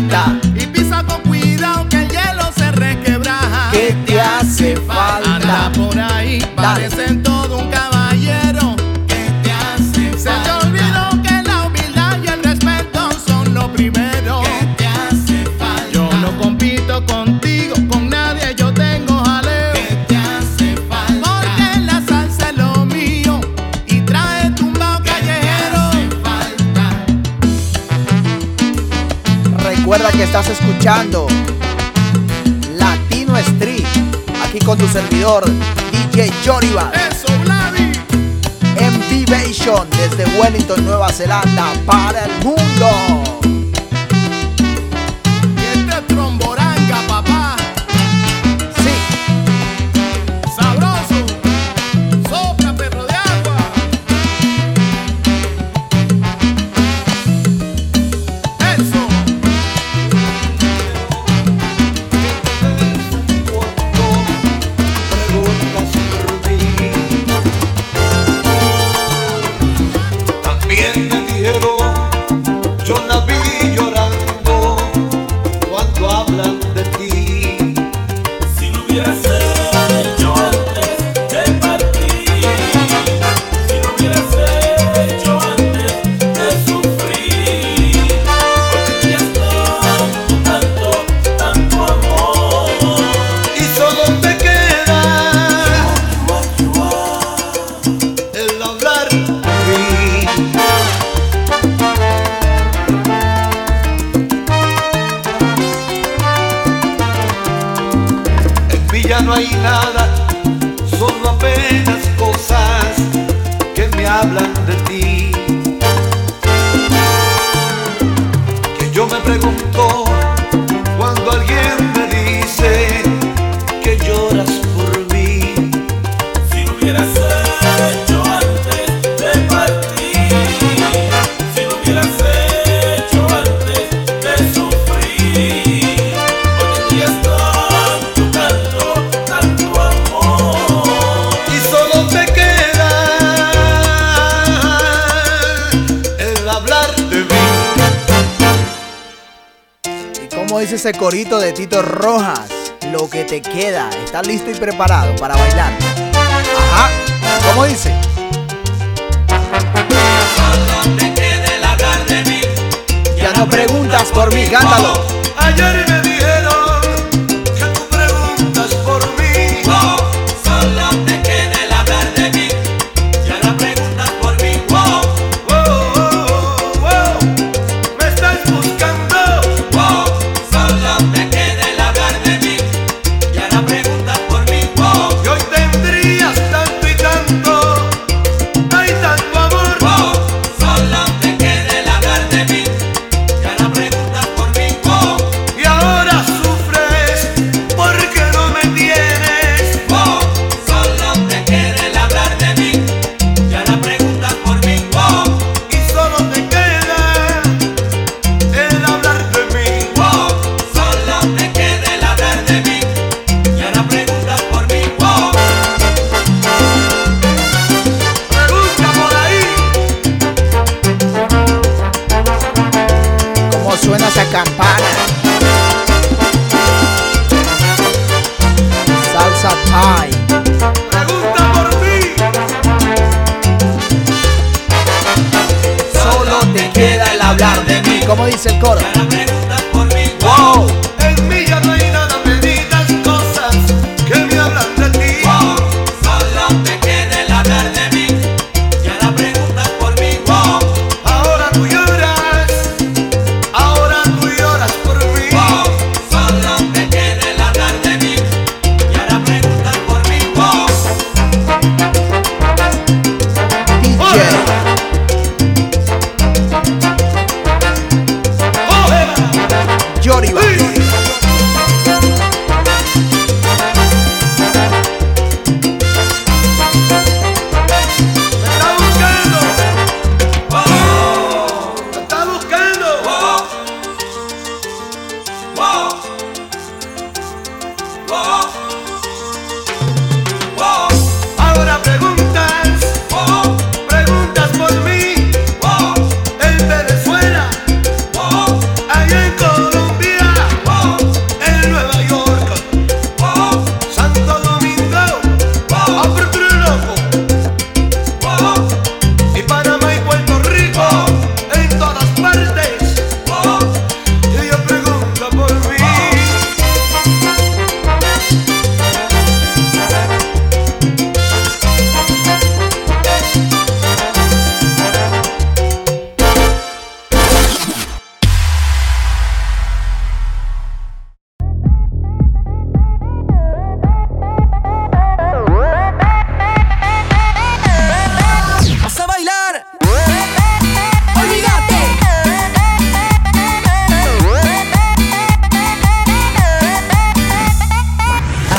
Latino Street, aquí con tu servidor DJ Joriba. Eso, Vladi. Desde Wellington, Nueva Zelanda, para el mundo. ¿Estás listo y preparado para bailar?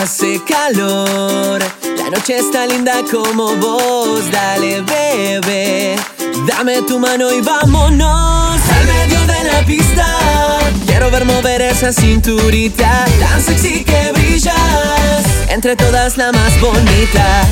Hace calor, la noche está linda como vos, dale bebé. Dame tu mano y vámonos al medio de la pista. Quiero ver mover esa cinturita tan sexy que brillas. Entre todas la más bonita.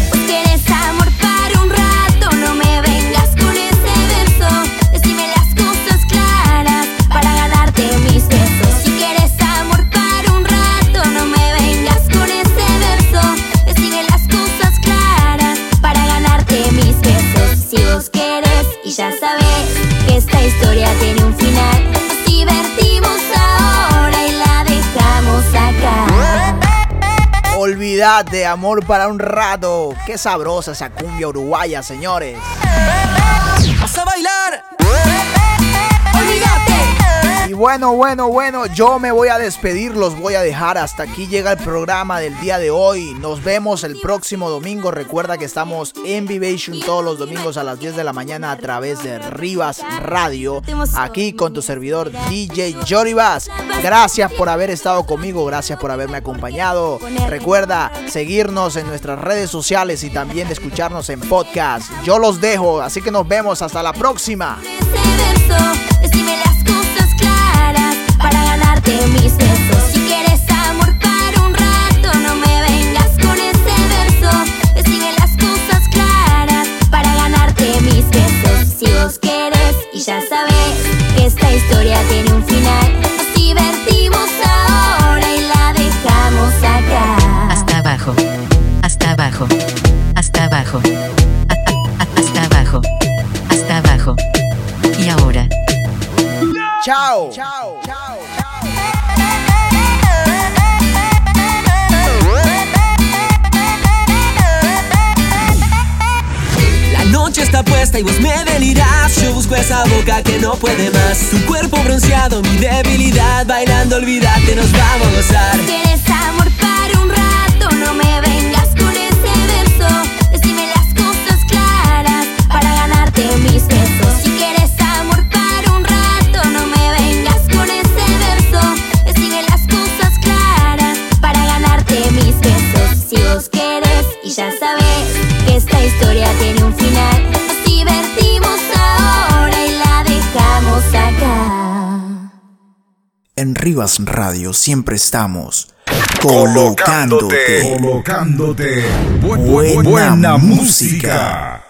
Olvídate, amor para un rato. Qué sabrosa esa cumbia uruguaya, señores. ¡Vas a bailar! Y bueno, bueno, bueno, yo me voy a despedir, los voy a dejar. Hasta aquí llega el programa del día de hoy. Nos vemos el próximo domingo. Recuerda que estamos en Vivation todos los domingos a las 10 de la mañana a través de Rivas Radio. Aquí con tu servidor DJ Joribas. Gracias por haber estado conmigo, gracias por haberme acompañado. Recuerda seguirnos en nuestras redes sociales y también escucharnos en podcast. Yo los dejo, así que nos vemos hasta la próxima. Mis besos. Si quieres amor para un rato, no me vengas con ese verso. Decime las cosas claras para ganarte mis besos. Si vos querés y ya sabes que esta historia tiene un final, nos divertimos ahora y la dejamos acá. Hasta abajo. Hasta abajo. Hasta abajo. Hasta abajo. Hasta abajo. Y ahora. Chao. Está y vos me delirás. Yo busco esa boca que no puede más. Tu cuerpo bronceado, mi debilidad. Bailando, olvídate, nos vamos a gozar. En Rivas Radio siempre estamos colocándote, Colocándote. buena, buena música.